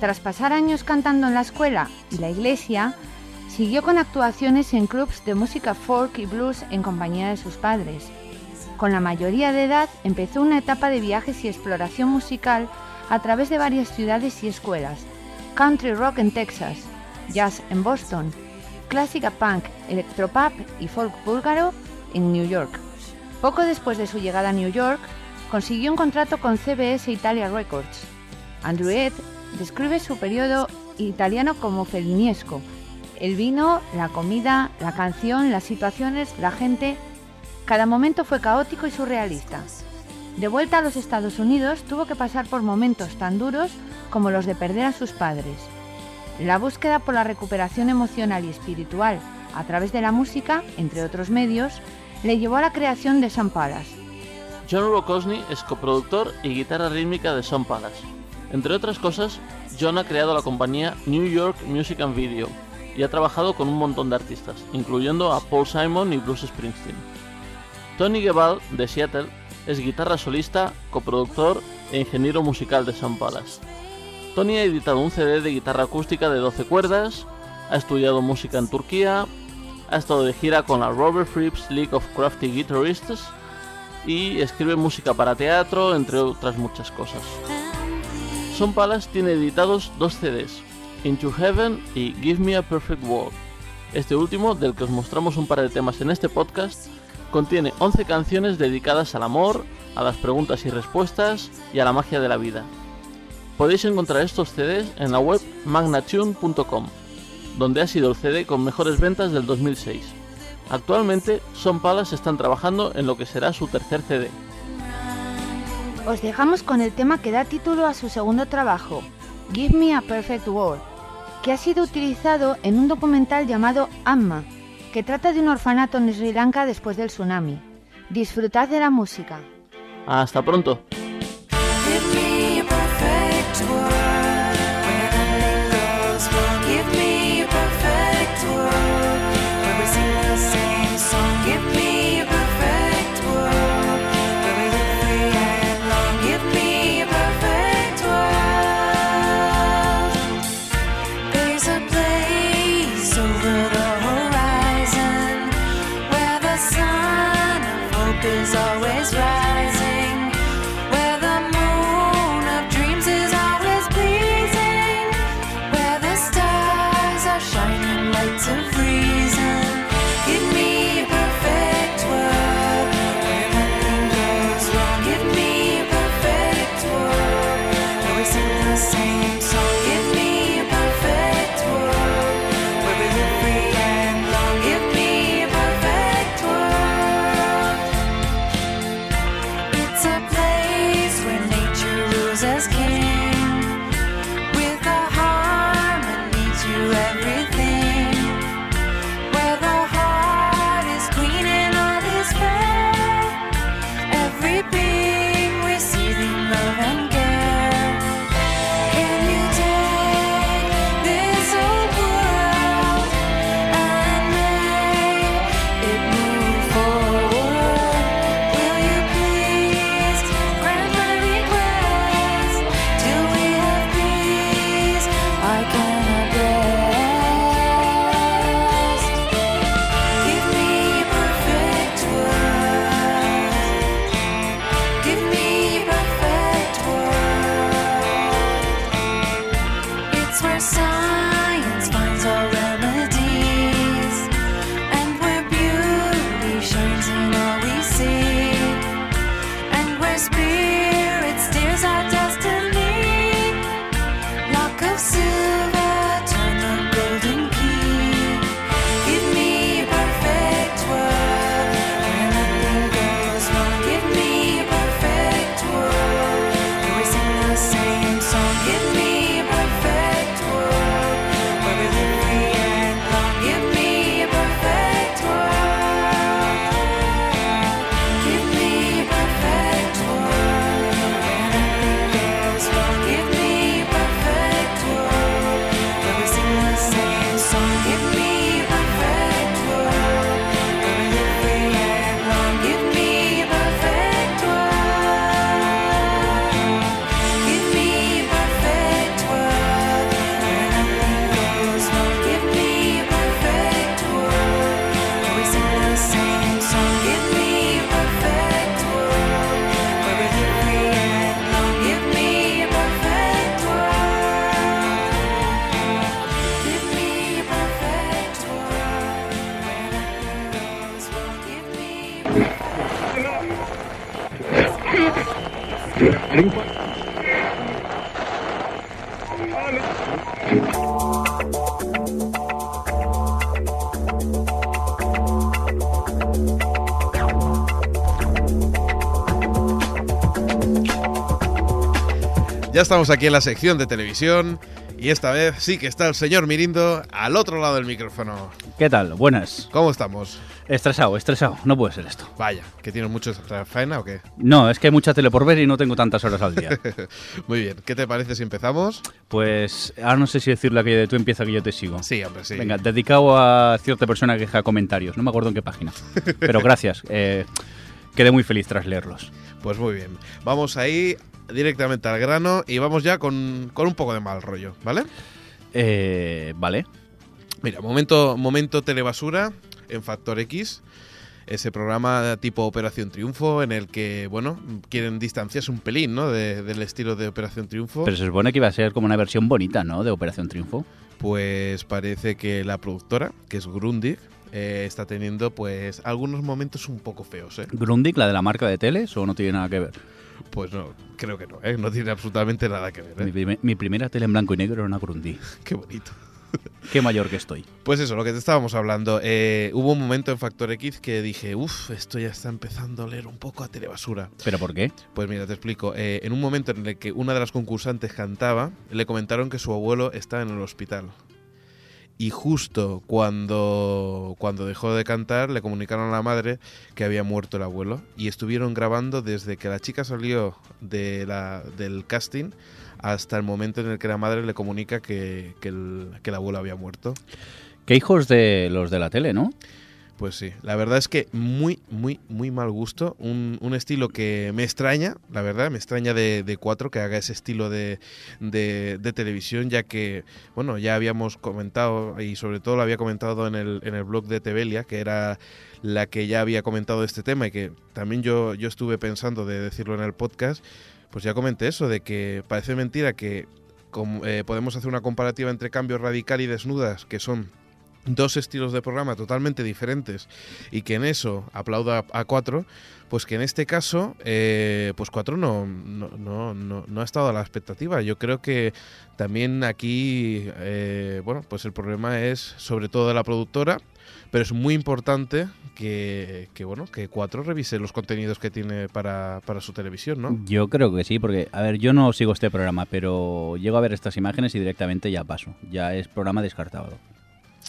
Tras pasar años cantando en la escuela y la iglesia, siguió con actuaciones en clubs de música folk y blues en compañía de sus padres. Con la mayoría de edad empezó una etapa de viajes y exploración musical a través de varias ciudades y escuelas. Country rock en Texas, jazz en Boston, clásica punk, electropop y folk búlgaro en New York. Poco después de su llegada a New York, consiguió un contrato con CBS Italia Records. Andruet describe su periodo italiano como feliniesco. El vino, la comida, la canción, las situaciones, la gente, cada momento fue caótico y surrealista. De vuelta a los Estados Unidos tuvo que pasar por momentos tan duros como los de perder a sus padres. La búsqueda por la recuperación emocional y espiritual a través de la música, entre otros medios, le llevó a la creación de Sam Palace. John Rokosny es coproductor y guitarra rítmica de Son Palace. Entre otras cosas, John ha creado la compañía New York Music and Video y ha trabajado con un montón de artistas, incluyendo a Paul Simon y Bruce Springsteen. Tony Gebal, de Seattle, es guitarra solista, coproductor e ingeniero musical de Son Palace. Tony ha editado un CD de guitarra acústica de 12 cuerdas, ha estudiado música en Turquía, ha estado de gira con la Robert Fripp's League of Crafty Guitarists y escribe música para teatro, entre otras muchas cosas. Son Palace tiene editados dos CDs, Into Heaven y Give Me a Perfect World. Este último, del que os mostramos un par de temas en este podcast, contiene 11 canciones dedicadas al amor, a las preguntas y respuestas y a la magia de la vida. Podéis encontrar estos CDs en la web magnatune.com, donde ha sido el CD con mejores ventas del 2006. Actualmente, Son Palace están trabajando en lo que será su tercer CD. Os dejamos con el tema que da título a su segundo trabajo, Give Me a Perfect World, que ha sido utilizado en un documental llamado Amma, que trata de un orfanato en Sri Lanka después del tsunami. Disfrutad de la música. Hasta pronto. Estamos aquí en la sección de televisión y esta vez sí que está el señor Mirindo al otro lado del micrófono. ¿Qué tal? Buenas. ¿Cómo estamos? Estresado, estresado. No puede ser esto. Vaya, ¿que tienes mucho faena o qué? No, es que hay mucha tele por ver y no tengo tantas horas al día. Muy bien, ¿qué te parece si empezamos? Pues ahora no sé si decirle aquello de tú empieza que yo te sigo. Sí, hombre, sí. Venga, dedicado a cierta persona que deja comentarios. No me acuerdo en qué página. Pero gracias. eh, quedé muy feliz tras leerlos. Pues muy bien. Vamos ahí directamente al grano y vamos ya con, con un poco de mal rollo, ¿vale? Eh, vale. Mira, momento, momento telebasura en Factor X. Ese programa tipo Operación Triunfo en el que, bueno, quieren distanciarse un pelín, ¿no? De- del estilo de Operación Triunfo. Pero se supone que iba a ser como una versión bonita, ¿no? De Operación Triunfo. Pues parece que la productora, que es Grundig, eh, está teniendo pues algunos momentos un poco feos, ¿eh? Grundig, la de la marca de teles, o no tiene nada que ver. Pues no, creo que no, ¿eh? No tiene absolutamente nada que ver, Mi, ¿eh? mi primera tele en blanco y negro era una Grundig. Qué bonito. Qué mayor que estoy. Pues eso, lo que te estábamos hablando. eh, hubo un momento en Factor X que dije, uff, esto ya está empezando a oler un poco a telebasura. ¿Pero por qué? Pues mira, te explico. Eh, en un momento en el que una de las concursantes cantaba, le comentaron que su abuelo está en el hospital. Y justo cuando, cuando dejó de cantar, le comunicaron a la madre que había muerto el abuelo. Y estuvieron grabando desde que la chica salió de la, del casting hasta el momento en el que la madre le comunica que, que el, que el abuelo había muerto. Qué hijos de los de la tele, ¿no? Pues sí, la verdad es que muy, muy, muy mal gusto. Un, un estilo que me extraña, la verdad, me extraña de, de Cuatro que haga ese estilo de, de- de televisión, ya que, bueno, ya habíamos comentado, y sobre todo lo había comentado en el, en el blog de Tebelia, que era la que ya había comentado este tema y que también yo, yo estuve pensando de decirlo en el podcast, pues ya comenté eso, de que parece mentira que eh, podemos hacer una comparativa entre Cambio Radical y Desnudas, que son dos estilos de programa totalmente diferentes y que en eso aplauda a cuatro, pues que en este caso, eh, pues cuatro no, no, no, no, no ha estado a la expectativa. Yo creo que también aquí, eh, bueno, pues el problema es sobre todo de la productora, pero es muy importante que, que, bueno, que cuatro revise los contenidos que tiene para, para su televisión, ¿no? Yo creo que sí, porque, a ver, yo no sigo este programa, pero llego a ver estas imágenes y directamente ya paso. Ya es programa descartado.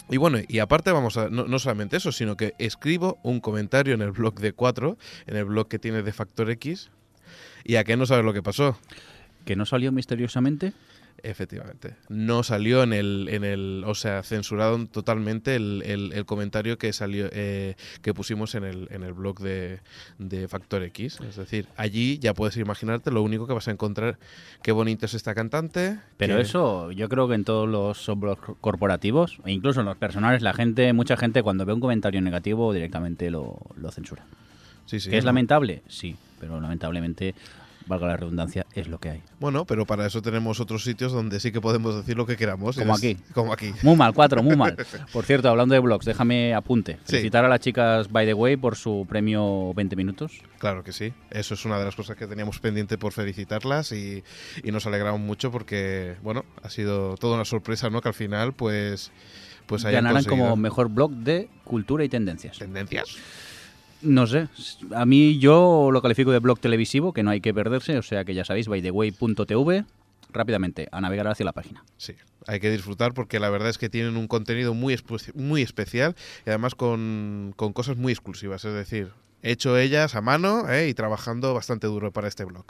Y bueno, y aparte vamos a, no, no solamente eso, sino que escribo un comentario en el blog de 4, en el blog que tiene de Factor X, y a qué no sabes lo que pasó. ¿Que no salió misteriosamente? Efectivamente. No salió en el, en el, o sea, censuraron totalmente el, el- el comentario que salió, eh, que pusimos en el, en el blog de, de Factor X. Es decir, allí ya puedes imaginarte lo único que vas a encontrar. Qué bonito es esta cantante. Pero que- eso, yo creo que en todos los software corporativos, e incluso en los personales, la gente, mucha gente cuando ve un comentario negativo directamente lo, lo censura. Sí, sí, ¿Que es lamentable? Sí, pero lamentablemente, valga la redundancia, es lo que hay. Bueno, pero para eso tenemos otros sitios donde sí que podemos decir lo que queramos. Como es- aquí. Como aquí. Muy mal, cuatro, muy mal. Por cierto, hablando de blogs, déjame apunte. Sí. Felicitar a las chicas By the Way por su premio 20 minutos. Claro que sí. Eso es una de las cosas que teníamos pendiente por felicitarlas y, y nos alegramos mucho porque, bueno, ha sido toda una sorpresa, ¿no? Que al final, pues, pues hayan Ganarán conseguido- como mejor blog de cultura y tendencias. tendencias. No sé, a mí yo lo califico de blog televisivo, que no hay que perderse, o sea que ya sabéis, bytheway.tv, rápidamente, a navegar hacia la página. Sí, hay que disfrutar porque la verdad es que tienen un contenido muy, muy especial y además con, con cosas muy exclusivas, es decir, hecho ellas a mano ¿eh? y trabajando bastante duro para este blog.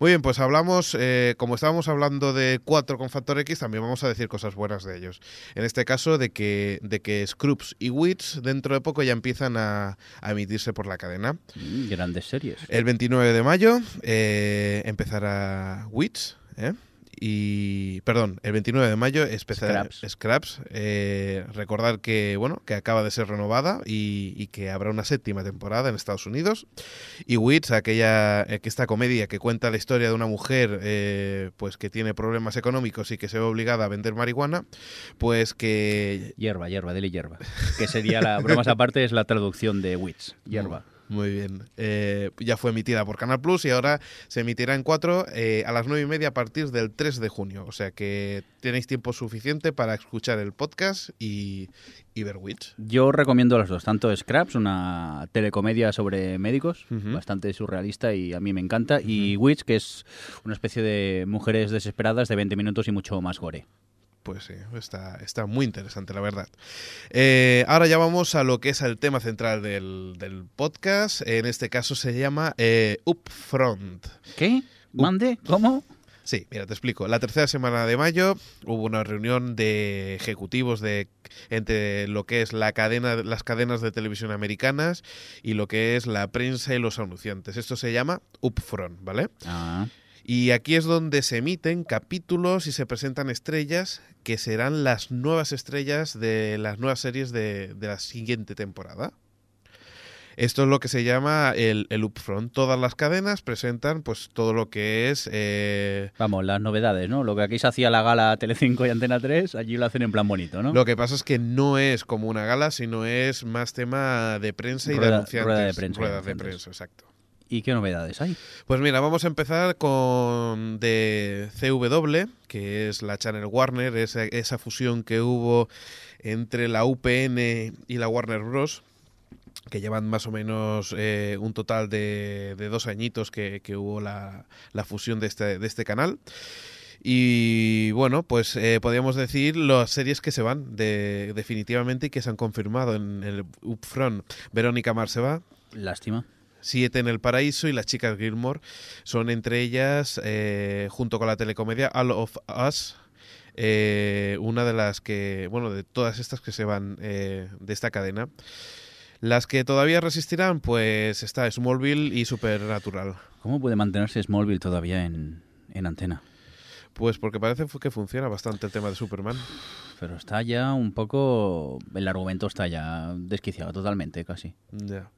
Muy bien, pues hablamos, eh, como estábamos hablando de 4 con Factor X, también vamos a decir cosas buenas de ellos. En este caso, de que, de que Scrubs y Wits dentro de poco ya empiezan a, a emitirse por la cadena. Mm, grandes series. El 29 de mayo eh, empezará Wits, ¿eh? Y, perdón, el 29 de mayo empezará Scraps. Scraps. Eh, recordar que, bueno, que acaba de ser renovada y, y que habrá una séptima temporada en Estados Unidos. Y Wits, aquella, eh, que esta comedia que cuenta la historia de una mujer eh, pues que tiene problemas económicos y que se ve obligada a vender marihuana, pues que Hierba, hierba, dele hierba. Que sería la, bromas aparte, es la traducción de Wits, hierba. Muy bien. Eh, ya fue emitida por Canal Plus y ahora se emitirá en 4 a las 9 y media a partir del 3 de junio. O sea que tenéis tiempo suficiente para escuchar el podcast y, y ver Witch. Yo recomiendo las dos, tanto Scraps, una telecomedia sobre médicos, bastante surrealista y a mí me encanta, y Witch, que es una especie de mujeres desesperadas de 20 minutos y mucho más gore. Pues sí, está, está muy interesante, la verdad. Eh, ahora ya vamos a lo que es el tema central del, del podcast. En este caso se llama eh, Upfront. ¿Qué? ¿Mande? ¿Cómo? Sí, mira, te explico. La tercera semana de mayo hubo una reunión de ejecutivos de entre lo que es la cadena, las cadenas de televisión americanas y lo que es la prensa y los anunciantes. Esto se llama Upfront, ¿vale? Ah, Y aquí es donde se emiten capítulos y se presentan estrellas que serán las nuevas estrellas de las nuevas series de, de la siguiente temporada. Esto es lo que se llama el, el upfront. Todas las cadenas presentan pues todo lo que es eh, vamos, las novedades, ¿no? Lo que aquí se hacía la gala Telecinco y Antena 3, allí lo hacen en plan bonito, ¿no? Lo que pasa es que no es como una gala, sino es más tema de prensa y de anunciantes. rueda de prensa Ruedas de prensa, exacto. ¿Y qué novedades hay? Pues mira, vamos a empezar con de CW, que es la Channel Warner, esa, esa fusión que hubo entre la UPN y la Warner Bros., que llevan más o menos eh, un total de, de dos añitos que, que hubo la, la fusión de este, de este canal. Y bueno, pues eh, podríamos decir las series que se van de, definitivamente y que se han confirmado en el Upfront. Verónica Mars se va, Lástima. Siete en el Paraíso y las chicas Gilmore son entre ellas, eh, junto con la telecomedia All of Us, eh, una de las que, bueno, de todas estas que se van eh, de esta cadena. Las que todavía resistirán, pues está Smallville y Supernatural. ¿Cómo puede mantenerse Smallville todavía en, en antena? Pues porque parece que funciona bastante el tema de Superman. Pero está ya un poco... El argumento está ya desquiciado totalmente, casi. Ya.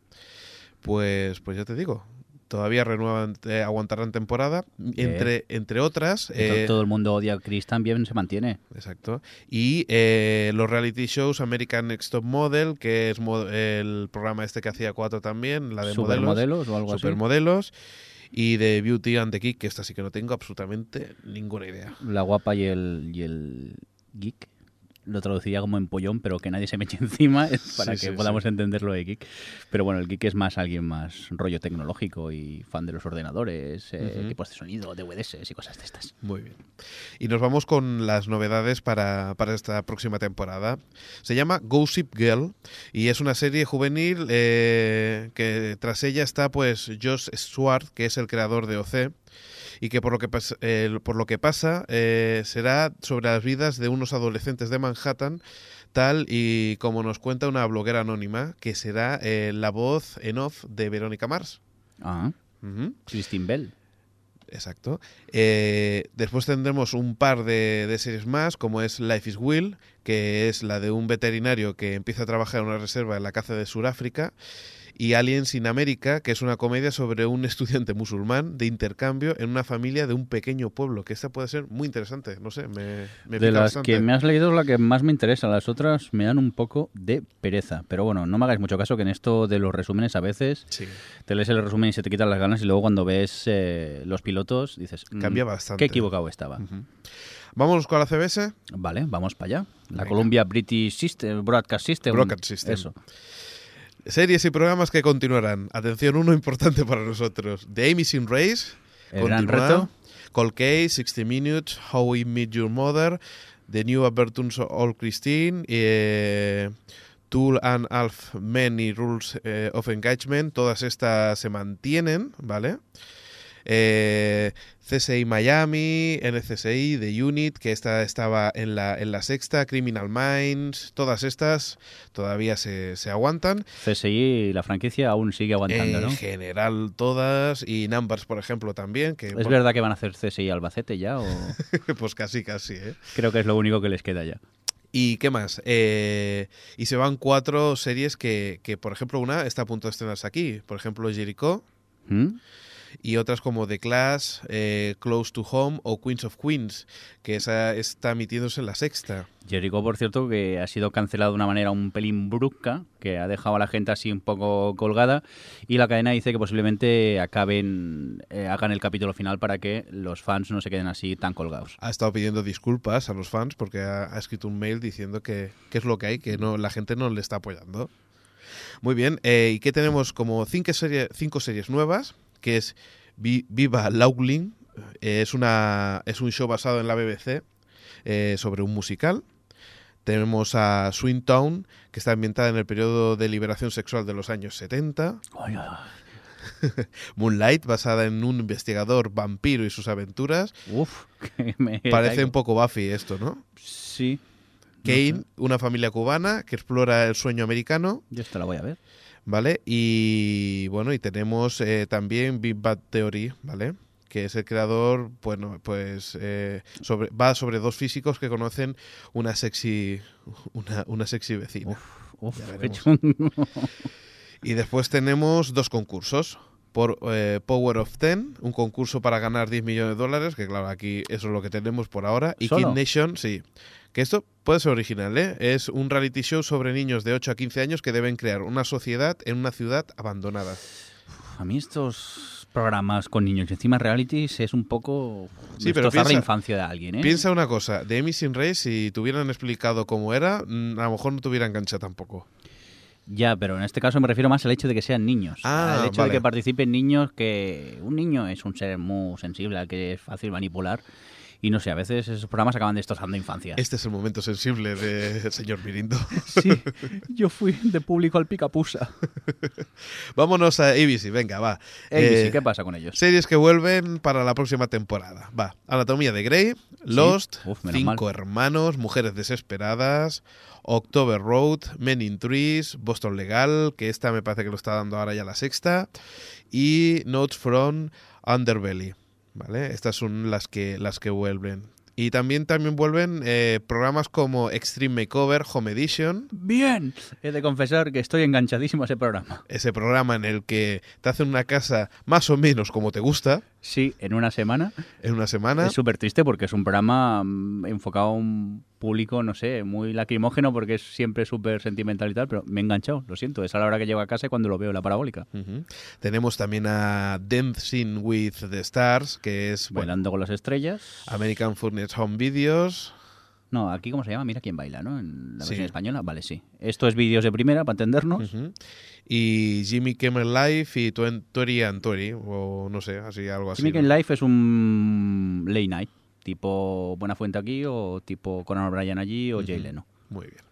Pues, pues ya te digo. Todavía renuevan, eh, aguantarán temporada. Entre, entre otras. Eh, Todo el mundo odia a Chris también, se mantiene. Exacto. Y eh, los reality shows American Next Top Model, que es mo- el programa este que hacía cuatro también, la de modelos. Supermodelos o algo así. Supermodelos. Y de Beauty and the Geek, que esta sí que no tengo absolutamente ninguna idea. La guapa y el, y el geek. Lo traduciría como empollón, pero que nadie se me eche encima para Sí, que sí, podamos sí. entenderlo de geek. Pero bueno, el geek es más alguien más rollo tecnológico y fan de los ordenadores, eh, Ujú. equipos de sonido, DVDs y cosas de estas. Muy bien. Y nos vamos con las novedades para, para esta próxima temporada. Se llama Gossip Girl y es una serie juvenil eh, que tras ella está pues Josh Swart, que es el creador de OC y que por lo que, pas- eh, por lo que pasa eh, será sobre las vidas de unos adolescentes de Manhattan, tal y como nos cuenta una bloguera anónima, que será eh, la voz en off de Verónica Mars. Ah. Christine Bell. Exacto. Eh, después tendremos un par de, de series más, como es Life is Will, que es la de un veterinario que empieza a trabajar en una reserva en la caza de Sudáfrica, y Aliens in America, que es una comedia sobre un estudiante musulmán de intercambio en una familia de un pequeño pueblo, que esta puede ser muy interesante, no sé, me, me de las bastante. que me has leído es la que más me interesa, las otras me dan un poco de pereza. Pero bueno, no me hagáis mucho caso que en esto de los resúmenes a veces Sí, te lees el resumen y se te quitan las ganas y luego cuando ves eh, los pilotos dices, mm, Cambia bastante. qué equivocado estaba. Ujú. Vámonos con la CBS. Vale, vamos para allá. La Venga. Columbia British System, Broadcast System. Broadcast System. Eso. Series y programas que continuarán. Atención, uno importante para nosotros. The Amazing Race. El gran reto. Cold Case, 60 Minutes, How We Meet Your Mother, The New Adventures of All Christine, eh, Tool and Half Many Rules eh, of Engagement. Todas estas se mantienen, ¿vale? Eh, CSI Miami, NCSI, The Unit, que esta estaba en la, en la sexta, Criminal Minds, todas estas todavía se, se aguantan. CSI, la franquicia, aún sigue aguantando, en ¿no? general todas, y Numbers, por ejemplo, también, que ¿Es verdad que van a hacer CSI Albacete ya? O... pues casi, casi, ¿eh? Creo que es lo único que les queda ya. ¿Y qué más? Eh, y se van cuatro series que, que, por ejemplo, una está a punto de estrenarse aquí. Por ejemplo, Jericho, ¿Mm? Y otras como The Clash, eh, Close to Home o Queens of Queens, que esa está emitiéndose en la sexta. Jericho, por cierto, que ha sido cancelado de una manera un pelín brusca, que ha dejado a la gente así un poco colgada, y la cadena dice que posiblemente acaben, eh, hagan el capítulo final para que los fans no se queden así tan colgados. Ha estado pidiendo disculpas a los fans porque ha, ha escrito un mail diciendo que, que es lo que hay, que no la gente no le está apoyando. Muy bien, eh, y que tenemos como cinco, serie- cinco series nuevas, que es Vi- Viva Laughlin, eh, es, una, es un show basado en la BBC eh, sobre un musical. Tenemos a Swing Town, que está ambientada en el periodo de liberación sexual de los años 70. Ay, ay, Moonlight, basada en un investigador vampiro y sus aventuras. Uf, que me Parece un poco Buffy esto, ¿no? Sí. No Kane, sé. una familia cubana que explora el sueño americano, Yo esta la voy a ver. ¿Vale? Y bueno, y tenemos eh, también Big Bad Theory, ¿vale? Que es el creador, bueno, pues eh, sobre, va sobre dos físicos que conocen una sexy, una, una sexy vecina. Uf, chungo. Y después tenemos dos concursos. Por eh, Power of Ten, un concurso para ganar 10 millones de dólares, que claro, aquí eso es lo que tenemos por ahora. Y ¿Solo? Kid Nation, sí. Que esto puede ser original, ¿eh? Es un reality show sobre niños de 8 a 15 años que deben crear una sociedad en una ciudad abandonada. A mí estos programas con niños y encima realities es un poco Sí, pero la infancia de alguien, ¿eh? Piensa una cosa, de Sin Rey, si te hubieran explicado cómo era, mm, a lo mejor no te hubiera enganchado tampoco. Ya, pero en este caso me refiero más al hecho de que sean niños. Ah, al hecho vale. de que participen niños, que un niño es un ser muy sensible, al que es fácil manipular. Y no sé, a veces esos programas acaban destrozando infancias. Este es el momento sensible del señor Mirindo. Sí, yo fui de público al picapusa. Vámonos a ABC, venga, va. ABC, Eh, ¿qué pasa con ellos? Series que vuelven para la próxima temporada. Va. Anatomía de Grey, Lost, Uf, Cinco mal. Hermanos, Mujeres Desesperadas, October Road, Men in Trees, Boston Legal, que esta me parece que lo está dando ahora ya la sexta, y Notes from Underbelly. ¿Vale? Estas son las que, las que vuelven. Y también, también vuelven eh, programas como Extreme Makeover, Home Edition, Bien, he de confesar que estoy enganchadísimo a ese programa. ese programa en el que te hacen una casa más o menos como te gusta Sí, en una semana. en una semana. Es súper triste porque es un programa mm, enfocado a un público, no sé, muy lacrimógeno porque es siempre súper sentimental y tal, pero me he enganchado, lo siento, es a la hora que llego a casa y cuando lo veo en la parabólica. Tenemos también a Dancing with the Stars, que es bueno, Bailando con las estrellas. American Furniture Home Videos. No, aquí cómo se llama, mira quién baila, ¿no? En la Sí. versión española, vale, sí. Esto es vídeos de primera para entendernos. Y Jimmy Kimmel Live y Tori and Tori, o no sé, así algo así. Jimmy ¿no? Kimmel Life es un late night, tipo Buena Fuente aquí o tipo Conan O'Brien allí o Jay Leno. Muy bien.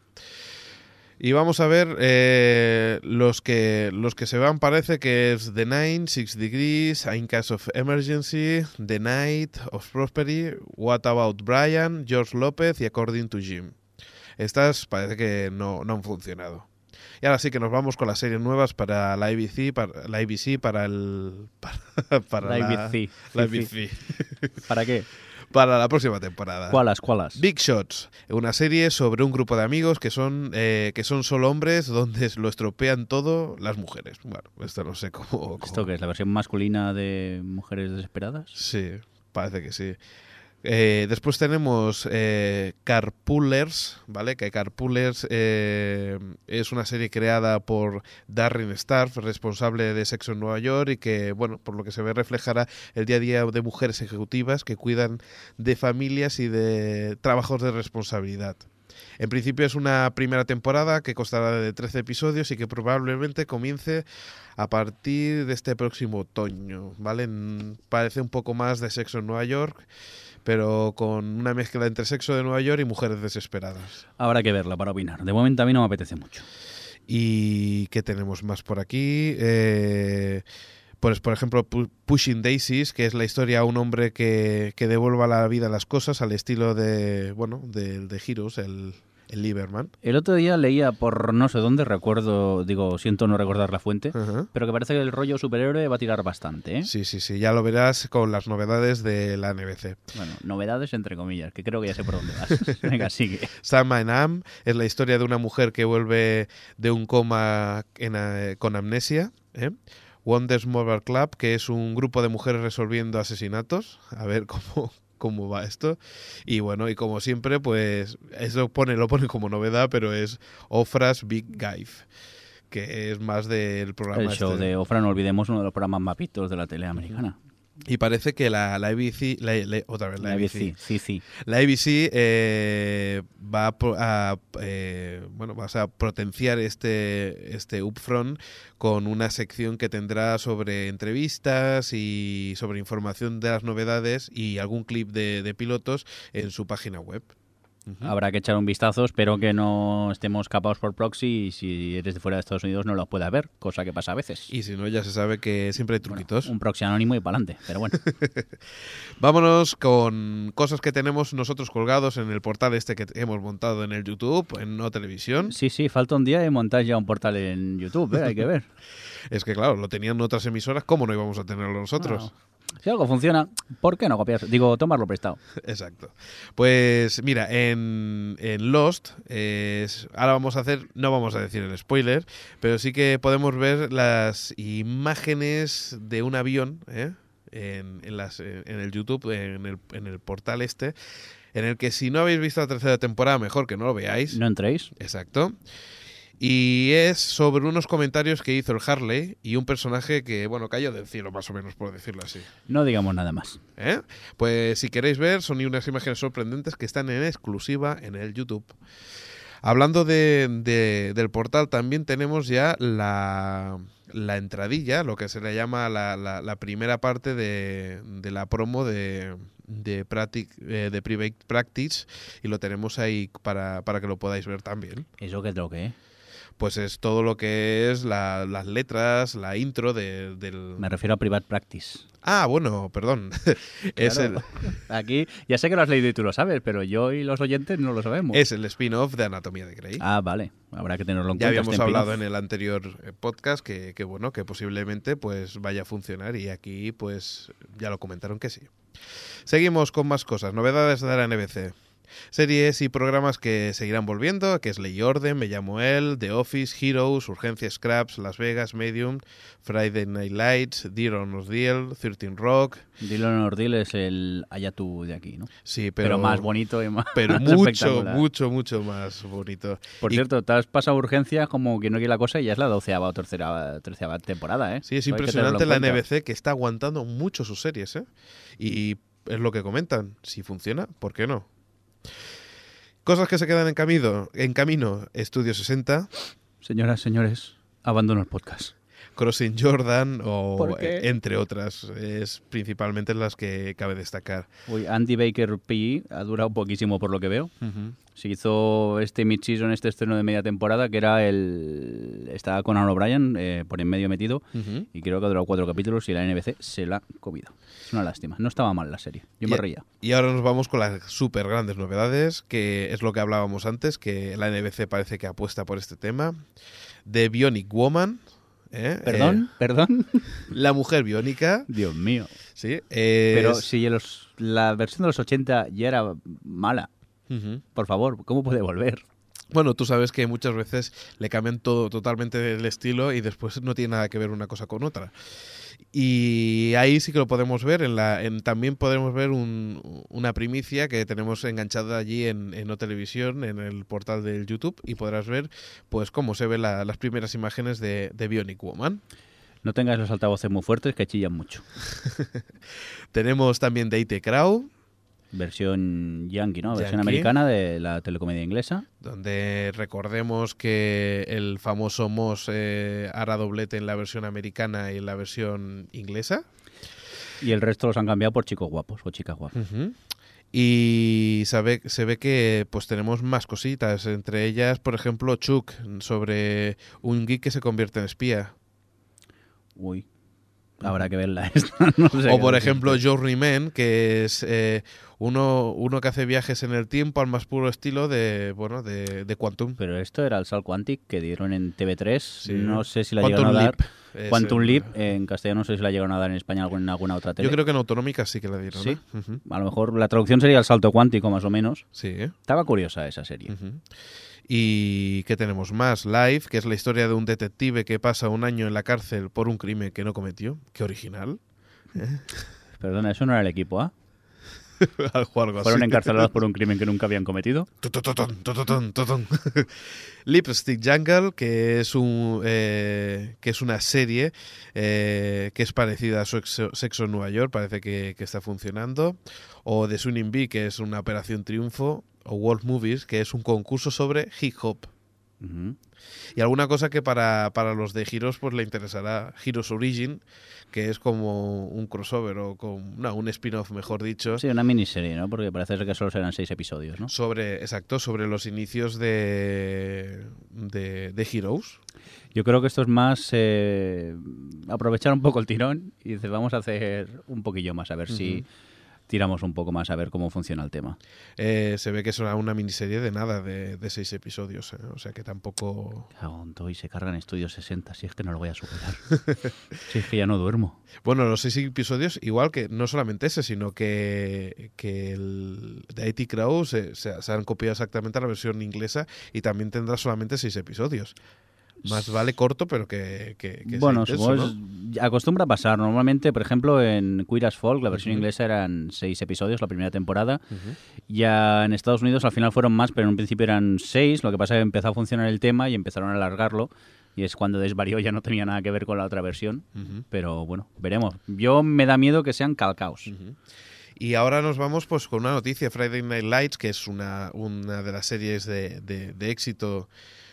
Y vamos a ver eh, los que los que se van parece que es The Nine, Six Degrees, In Case of Emergency, The Night of Prosperity, What About Brian, George López y According to Jim. Estas parece que no, no han funcionado. Y ahora sí que nos vamos con las series nuevas para la ABC, para la ABC, para el para, para La la, ABC. la. ABC. ¿Para qué? Para la próxima temporada. ¿Cuáles, cuáles? Big Shots, una serie sobre un grupo de amigos que son eh, que son solo hombres donde lo estropean todo las mujeres. Bueno, esto no sé cómo. cómo- ¿Esto qué es? ¿La versión masculina de Mujeres Desesperadas? Sí, parece que sí. Eh, después tenemos eh, Carpoolers, ¿vale? Que Carpoolers eh, es una serie creada por Darren Starr, responsable de Sexo en Nueva York, y que, bueno, por lo que se ve reflejará el día a día de mujeres ejecutivas que cuidan de familias y de trabajos de responsabilidad. En principio es una primera temporada que constará de 13 episodios y que probablemente comience a partir de este próximo otoño, ¿vale? Mm, Parece un poco más de sexo en Nueva York, pero con una mezcla entre sexo de Nueva York y mujeres desesperadas. Habrá que verla para opinar. De momento a mí no me apetece mucho. ¿Y qué tenemos más por aquí? Eh, pues, por ejemplo, Pu- Pushing Daisies, que es la historia de un hombre que, que devuelva la vida a las cosas al estilo de, bueno, de, de Heroes, el, el Lieberman. El otro día leía por no sé dónde, recuerdo, digo, siento no recordar la fuente, pero que parece que el rollo superhéroe va a tirar bastante, ¿eh? Sí, sí, sí, ya lo verás con las novedades de la NBC. Bueno, novedades entre comillas, que creo que ya sé por dónde vas. Venga, sigue. Sam and Am es la historia de una mujer que vuelve de un coma en, eh, con amnesia. ¿eh? Wonders Mobile Club, que es un grupo de mujeres resolviendo asesinatos. A ver cómo, cómo va esto. Y bueno, y como siempre, pues eso pone, lo pone como novedad, pero es Ofra's Big Guy, que es más del programa. El show este. de Ofra, no olvidemos, uno de los programas mapitos de la tele americana. Y parece que la, la ABC, la- la- otra vez la, ABC, ABC, sí, sí. La ABC eh, va a, eh, bueno, vas a potenciar este, este upfront con una sección que tendrá sobre entrevistas y sobre información de las novedades y algún clip de, de pilotos en su página web. Habrá que echar un vistazo, espero que no estemos capados por proxy y si eres de fuera de Estados Unidos no los puedas ver, cosa que pasa a veces. Y si no, ya se sabe que siempre hay Bueno, truquitos. un proxy anónimo y para adelante, pero bueno. Vámonos con cosas que tenemos nosotros colgados en el portal este que hemos montado en el YouTube, en No Televisión. Sí, sí, falta un día y montar ya un portal en YouTube, ¿eh? hay que ver. Es que claro, lo tenían otras emisoras, ¿cómo no íbamos a tenerlo nosotros? No. Si algo funciona, ¿por qué no copiar? Digo, tomarlo prestado. Exacto. Pues mira, en, en Lost, ahora vamos a hacer, no vamos a decir el spoiler, pero sí que podemos ver las imágenes de un avión ¿eh? en, en las, en el YouTube, en el, en el portal este, en el que si no habéis visto la tercera temporada, mejor que no lo veáis. No entréis. Exacto. Y es sobre unos comentarios que hizo el Harley y un personaje que, bueno, cayó del cielo, más o menos, por decirlo así. No digamos nada más. ¿Eh? Pues si queréis ver, son unas imágenes sorprendentes que están en exclusiva en el YouTube. Hablando de, de- del portal, también tenemos ya la, la entradilla, lo que se le llama la, la- la primera parte de, de la promo de, de, Practic- eh, de Private Practice y lo tenemos ahí para, para que lo podáis ver también. ¿Eso qué es lo que es? Pues es todo lo que es la- las letras, la intro de- del... Me refiero a Private Practice. Ah, bueno, perdón. es el... Aquí, ya sé que lo has leído y tú lo sabes, pero yo y los oyentes no lo sabemos. Es el spin-off de Anatomía de Grey. Ah, vale. Habrá que tenerlo en ya cuenta. habíamos este hablado en el anterior eh, podcast que, que, bueno que posiblemente pues vaya a funcionar y aquí pues ya lo comentaron que sí. Seguimos con más cosas, novedades de la NBC. Series y programas que seguirán volviendo, que es Ley y Orden, Me llamo él, The Office, Heroes, Urgencia Scraps, Las Vegas, Medium, Friday Night Lights, Dear on Us Deal, 13 Rock. Dylan Ordil es el Ayatu de aquí, ¿no? Sí, Pero, pero, más bonito y más Pero mucho, mucho, mucho más bonito. Por Y- cierto, te has pasado urgencias como que no quiere la cosa y ya es la doceava o tercera, tercera temporada, ¿eh? Sí, es impresionante la. NBC que está aguantando mucho sus series, ¿eh? Y es lo que comentan. Si funciona, ¿por qué no? Cosas que se quedan en camino. En camino, Estudio 60, Señoras, señores, abandono el podcast. Crossing Jordan o eh, entre otras. Es principalmente las que cabe destacar. Uy, Andy Baker P ha durado poquísimo por lo que veo. Se hizo este mid-season, este estreno de media temporada, que era el... Estaba con Conan O'Brien eh, por en medio metido y creo que ha durado cuatro capítulos y la NBC se la ha comido. Es una lástima. No estaba mal la serie. Yo me reía. Y ahora nos vamos con las súper grandes novedades, que es lo que hablábamos antes, que la NBC parece que apuesta por este tema. De Bionic Woman. ¿Eh? ¿Perdón? ¿Perdón? Eh, la mujer biónica. Dios mío. Sí. Pero si los- la versión de los 80 ya era mala, por favor, ¿cómo puede volver? Bueno, tú sabes que muchas veces le cambian todo totalmente el estilo y después no tiene nada que ver una cosa con otra. Y ahí sí que lo podemos ver. En la, en, también podemos ver un- una primicia que tenemos enganchada allí en, en O Televisión, en el portal del YouTube, y podrás ver pues cómo se ven la- las primeras imágenes de, de Bionic Woman. No tengas los altavoces muy fuertes que chillan mucho. Tenemos también Date Crow, Versión yankee, ¿no? Versión Yankee. americana de la telecomedia inglesa. donde recordemos que el famoso Moss eh, hará doblete en la versión americana y en la versión inglesa. Y el resto los han cambiado por chicos guapos o chicas guapas. Y sabe- se ve que pues tenemos más cositas, entre ellas, por ejemplo, Chuck, sobre un geek que se convierte en espía. Uy. Habrá que verla esta. no sé o por ejemplo, Journey Man, que es eh, uno, uno que hace viajes en el tiempo al más puro estilo de, bueno, de, de Quantum. Pero esto era el Sal Quantic que dieron en TV3. Sí. No sé si la Quantum llegaron a dar. Leap Quantum Leap en castellano no sé si la llegaron a dar en España en alguna otra tele. Yo creo que en Autonómica sí que la dieron. ¿Sí? ¿eh? A lo mejor la traducción sería el salto cuántico, más o menos. Sí, ¿eh? Estaba curiosa esa serie. Ujú. ¿Y qué tenemos más? Life, que es la historia de un detective que pasa un año en la cárcel por un crimen que no cometió. Qué original. Perdona, eso no era el equipo A. Algo algo Fueron así. encarcelados por un crimen que nunca habían cometido. Lipstick Jungle, que es un eh, que es una serie eh, que es parecida a Sexo, Sexo en Nueva York, parece que, que está funcionando. O The Swinging Bee, que es una operación triunfo. O World Movies, que es un concurso sobre hip hop. Y alguna cosa que para, para los de Heroes pues le interesará Heroes Origin, que es como un crossover o con, no, un spin-off, mejor dicho, Sí, una miniserie, ¿no? Porque parece ser que solo serán seis episodios, ¿no? sobre, exacto, sobre los inicios de, de, de Heroes. Yo creo que esto es más eh, aprovechar un poco el tirón y dice, vamos a hacer un poquillo más, a ver si tiramos un poco más, a ver cómo funciona el tema. Eh, se ve que es una, miniserie de nada, de, de seis episodios, eh, o sea que tampoco... Cago en todo y se cargan Estudios 60, si es que no lo voy a superar. si es que ya no duermo. Bueno, los seis episodios, igual que no solamente ese, sino que, que el de IT Crow se, se- se han copiado exactamente a la versión inglesa y también tendrá solamente seis episodios. Más vale corto, pero que, que, que sea bueno, intenso, supongo ¿no? acostumbra a pasar. Normalmente, por ejemplo, en Queer as Folk, la versión inglesa eran seis episodios la primera temporada. Ujú. Ya en Estados Unidos al final fueron más, pero en un principio eran seis. Lo que pasa es que empezó a funcionar el tema y empezaron a alargarlo. Y es cuando desvarió, ya no tenía nada que ver con la otra versión. Ujú. Pero bueno, veremos. Yo me da miedo que sean calcaos. Ujú. Y ahora nos vamos pues con una noticia, Friday Night Lights, que es una, una de las series de, de- de éxito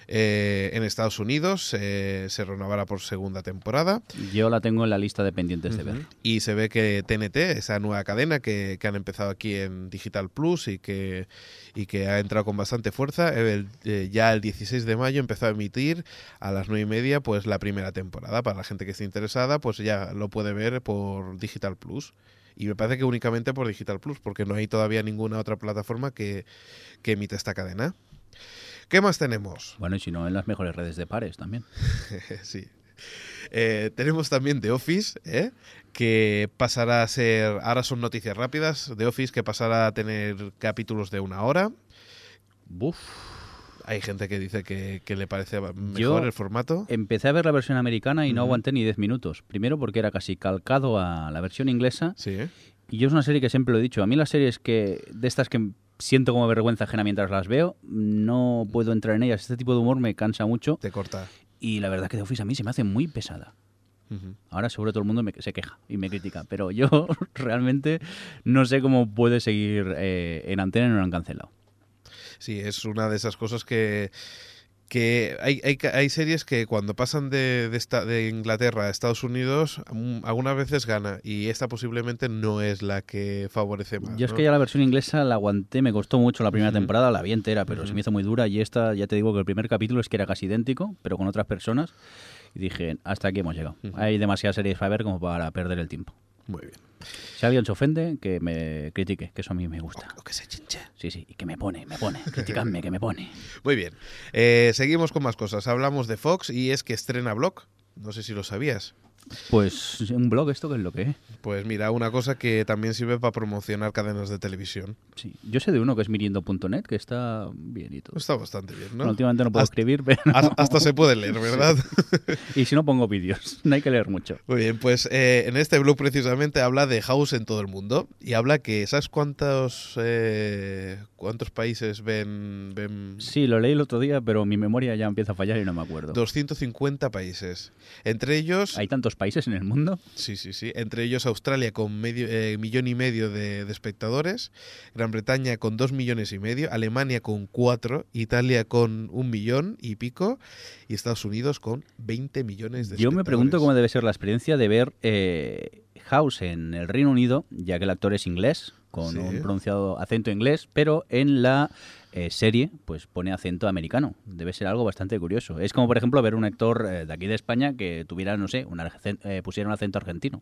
eh, en Estados Unidos, eh, se renovará por segunda temporada. Yo la tengo en la lista de pendientes de ver. Y se ve que TNT, esa nueva cadena que, que han empezado aquí en Digital Plus y que, y que ha entrado con bastante fuerza, el- eh, ya el 16 de mayo empezó a emitir a las 9 y media pues la primera temporada. Para la gente que esté interesada, pues ya lo puede ver por Digital Plus. Y me parece que únicamente por Digital Plus, porque no hay todavía ninguna otra plataforma que, que emite esta cadena. ¿Qué más tenemos? Bueno, y si no, en las mejores redes de pares también. sí. Eh, tenemos también The Office, ¿eh? que pasará a ser, ahora son noticias rápidas, The Office que pasará a tener capítulos de una hora. Buf. Hay gente que dice que, que le parece mejor Yo- el formato. Empecé a ver la versión americana y no aguanté ni 10 minutos. Primero porque era casi calcado a la versión inglesa. Sí. Y yo es una serie que siempre lo he dicho. A mí las series que de estas que siento como vergüenza ajena mientras las veo, no puedo entrar en ellas. Este tipo de humor me cansa mucho. te corta. Y la verdad que The Office a mí se me hace muy pesada. Ahora seguro todo el mundo me- se queja y me critica. Pero yo realmente no sé cómo puede seguir eh, en antena y no lo han cancelado. Sí, es una de esas cosas que, que hay, hay, hay series que cuando pasan de, de, esta- de Inglaterra a Estados Unidos, mm, algunas veces gana y esta posiblemente no es la que favorece más. Yo es que ya la versión inglesa la aguanté, me costó mucho la primera temporada, la vi entera, pero se me hizo muy dura y esta, ya te digo que el primer capítulo es que era casi idéntico, pero con otras personas. Y dije, hasta aquí hemos llegado. Hay demasiadas series para ver como para perder el tiempo. Muy bien. Si alguien se ofende, que me critique, que eso a mí me gusta. O que se chinche. Sí, sí, y que me pone, me pone, criticadme, que me pone. Muy bien. Eh, seguimos con más cosas. Hablamos de Fox y es que estrena blog. No sé si lo sabías. Pues un blog, ¿esto qué es lo que es? Pues mira, una cosa que también sirve para promocionar cadenas de televisión. Sí. Yo sé de uno que es miriendo.net, que está bien y todo. Está bastante bien, ¿no? Bueno, últimamente no puedo Hasta- escribir, pero... Hasta, se puede leer, ¿verdad? Y si no pongo vídeos, no hay que leer mucho. Muy bien, pues eh, en este blog precisamente habla de House en todo el mundo y habla que, ¿sabes cuántos eh, cuántos países ven, ven Sí, lo leí el otro día, pero mi memoria ya empieza a fallar y no me acuerdo. 250 países. Entre ellos, ¿Hay tantos países en el mundo? sí, sí, sí, entre ellos Australia con medio eh, millón y medio de, de espectadores, Gran Bretaña con dos millones y medio, Alemania con cuatro, Italia con un millón y pico y Estados Unidos con 20 millones de Yo me pregunto espectadores. cómo debe ser la experiencia de ver eh, House en el Reino Unido, ya que el actor es inglés, con Sí. un pronunciado acento inglés, pero en la eh, serie pues pone acento americano. Debe ser algo bastante curioso. Es como, por ejemplo, ver un actor eh, de aquí de España que tuviera, no sé, un eh, pusiera un acento argentino.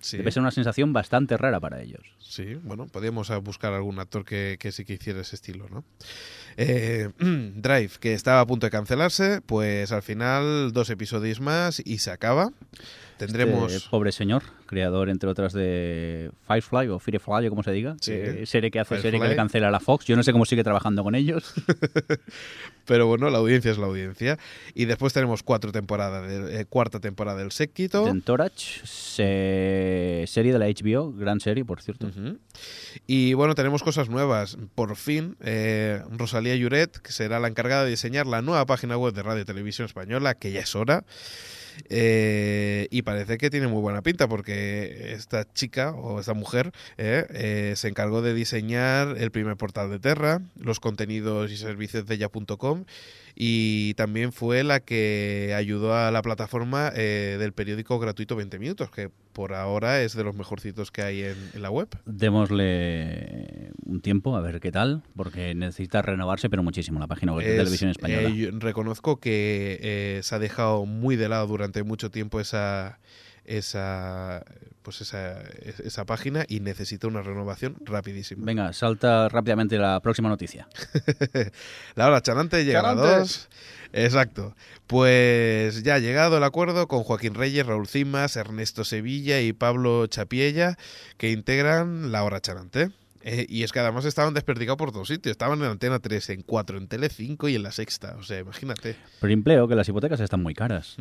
Sí. Debe ser una sensación bastante rara para ellos. Sí, bueno, podríamos buscar algún actor que, que sí que hiciera ese estilo, ¿no? Eh, Drive, que estaba a punto de cancelarse, pues al final dos episodios más y se acaba. Tendremos... Este pobre señor, creador, entre otras, de Firefly o Firefly, o como se diga. Sí. que serie que hace serie que le cancela la Fox. Yo no sé cómo sigue trabajando con ellos. Pero bueno, la audiencia es la audiencia. Y después tenemos cuatro temporadas, de- eh, cuarta temporada del Séquito. Tentorach, se- serie de la HBO, gran serie, por cierto. Y bueno, tenemos cosas nuevas. Por fin, eh, Rosalía Lloret, que será la encargada de diseñar la nueva página web de Radio y Televisión Española, que ya es hora. Eh, y parece que tiene muy buena pinta porque esta chica o esta mujer eh, eh, se encargó de diseñar el primer portal de Terra, los contenidos y servicios de ella.com y también fue la que ayudó a la plataforma eh, del periódico gratuito 20 minutos, que por ahora es de los mejorcitos que hay en, en la web. Démosle un tiempo a ver qué tal, porque necesita renovarse, pero muchísimo la página web de televisión española. eh, yo reconozco que eh, se ha dejado muy de lado durante mucho tiempo esa esa pues esa, esa página y necesita una renovación rapidísima. Venga, salta rápidamente la próxima noticia. La hora chanante llega a dos. Exacto. Pues ya ha llegado el acuerdo con Joaquín Reyes, Raúl Cimas, Ernesto Sevilla y Pablo Chapiella, que integran la hora chanante. Eh, y es que además estaban desperdigados por todos sitios. Estaban en Antena 3, en 4, en Tele 5 y en la Sexta. O sea, imagínate. Pero empleo, que las hipotecas están muy caras.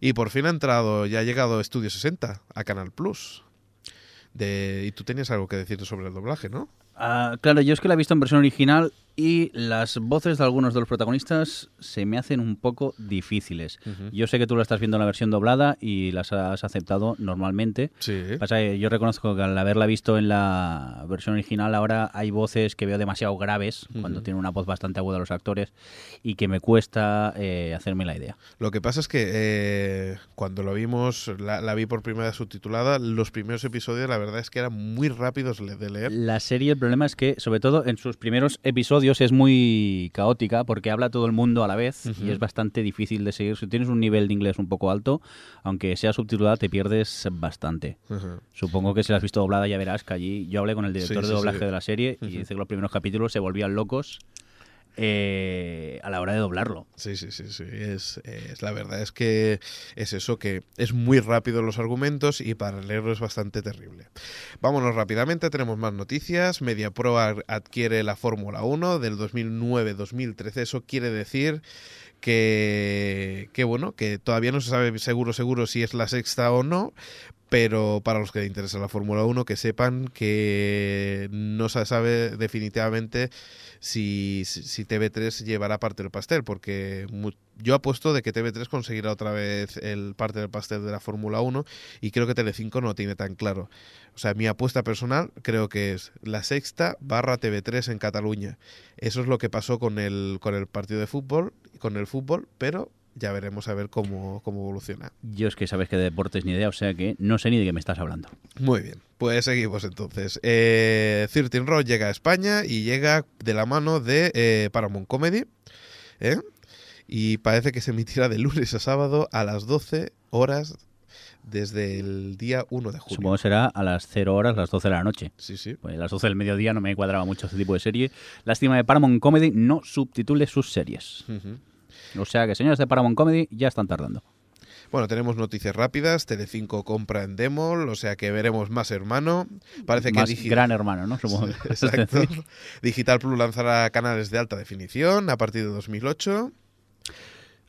Y por fin ha entrado, ya ha llegado Estudio 60 a Canal Plus. De, y tú tenías algo que decir sobre el doblaje, ¿no? Ah, claro, yo es que la he visto en versión original y las voces de algunos de los protagonistas se me hacen un poco difíciles. Ujú. Yo sé que tú la estás viendo en la versión doblada y las has aceptado normalmente. Sí. Pasa que yo reconozco que al haberla visto en la versión original ahora hay voces que veo demasiado graves cuando Ujú. tienen una voz bastante aguda los actores y que me cuesta eh, hacerme la idea. Lo que pasa es que eh, cuando lo vimos, la, la vi por primera vez subtitulada, los primeros episodios la verdad es que eran muy rápidos de leer. La serie, el problema es que, sobre todo en sus primeros episodios, es muy caótica porque habla todo el mundo a la vez y es bastante difícil de seguir. Si tienes un nivel de inglés un poco alto, aunque sea subtitulada, te pierdes bastante. Supongo que si la has visto doblada ya verás que allí yo hablé con el director Sí, de sí, doblaje sí. de la serie y dice que los primeros capítulos se volvían locos eh, a la hora de doblarlo. Sí, sí, sí, sí. Es, es- la verdad es que es eso, que es muy rápido los argumentos y para leerlo es bastante terrible. Vámonos rápidamente, tenemos más noticias. MediaPro adquiere la Fórmula 1 del 2009-2013. Eso quiere decir que, que, bueno, que todavía no se sabe seguro, seguro si es la sexta o no, pero para los que les interesa la Fórmula 1, que sepan que no se sabe definitivamente si, si si TV3 llevará parte del pastel, porque yo apuesto de que TV3 conseguirá otra vez el parte del pastel de la Fórmula 1 y creo que Telecinco no tiene tan claro. O sea, mi apuesta personal creo que es la sexta barra TV3 en Cataluña. Eso es lo que pasó con el, con el partido de fútbol, con el fútbol, pero ya veremos a ver cómo, cómo evoluciona. Yo es que sabes que de deportes ni idea, o sea que no sé ni de qué me estás hablando. Muy bien, pues seguimos entonces. Eh, 13 Road llega a España y llega de la mano de eh, Paramount Comedy. ¿eh? Y parece que se emitirá de lunes a sábado a las 12 horas desde el día 1 de julio. Supongo que será a las 0 horas, las 12 de la noche. Sí, sí. Pues a las 12 del mediodía no me cuadraba mucho este tipo de serie. Lástima de Paramount Comedy no subtitule sus series. Ujú. O sea que señores de Paramount Comedy ya están tardando. Bueno, tenemos noticias rápidas. Telecinco compra en Demol, o sea que veremos más hermano. Parece que Más Digi- gran hermano, ¿no? Supongo que Exacto. Digital Plus lanzará canales de alta definición a partir de 2008.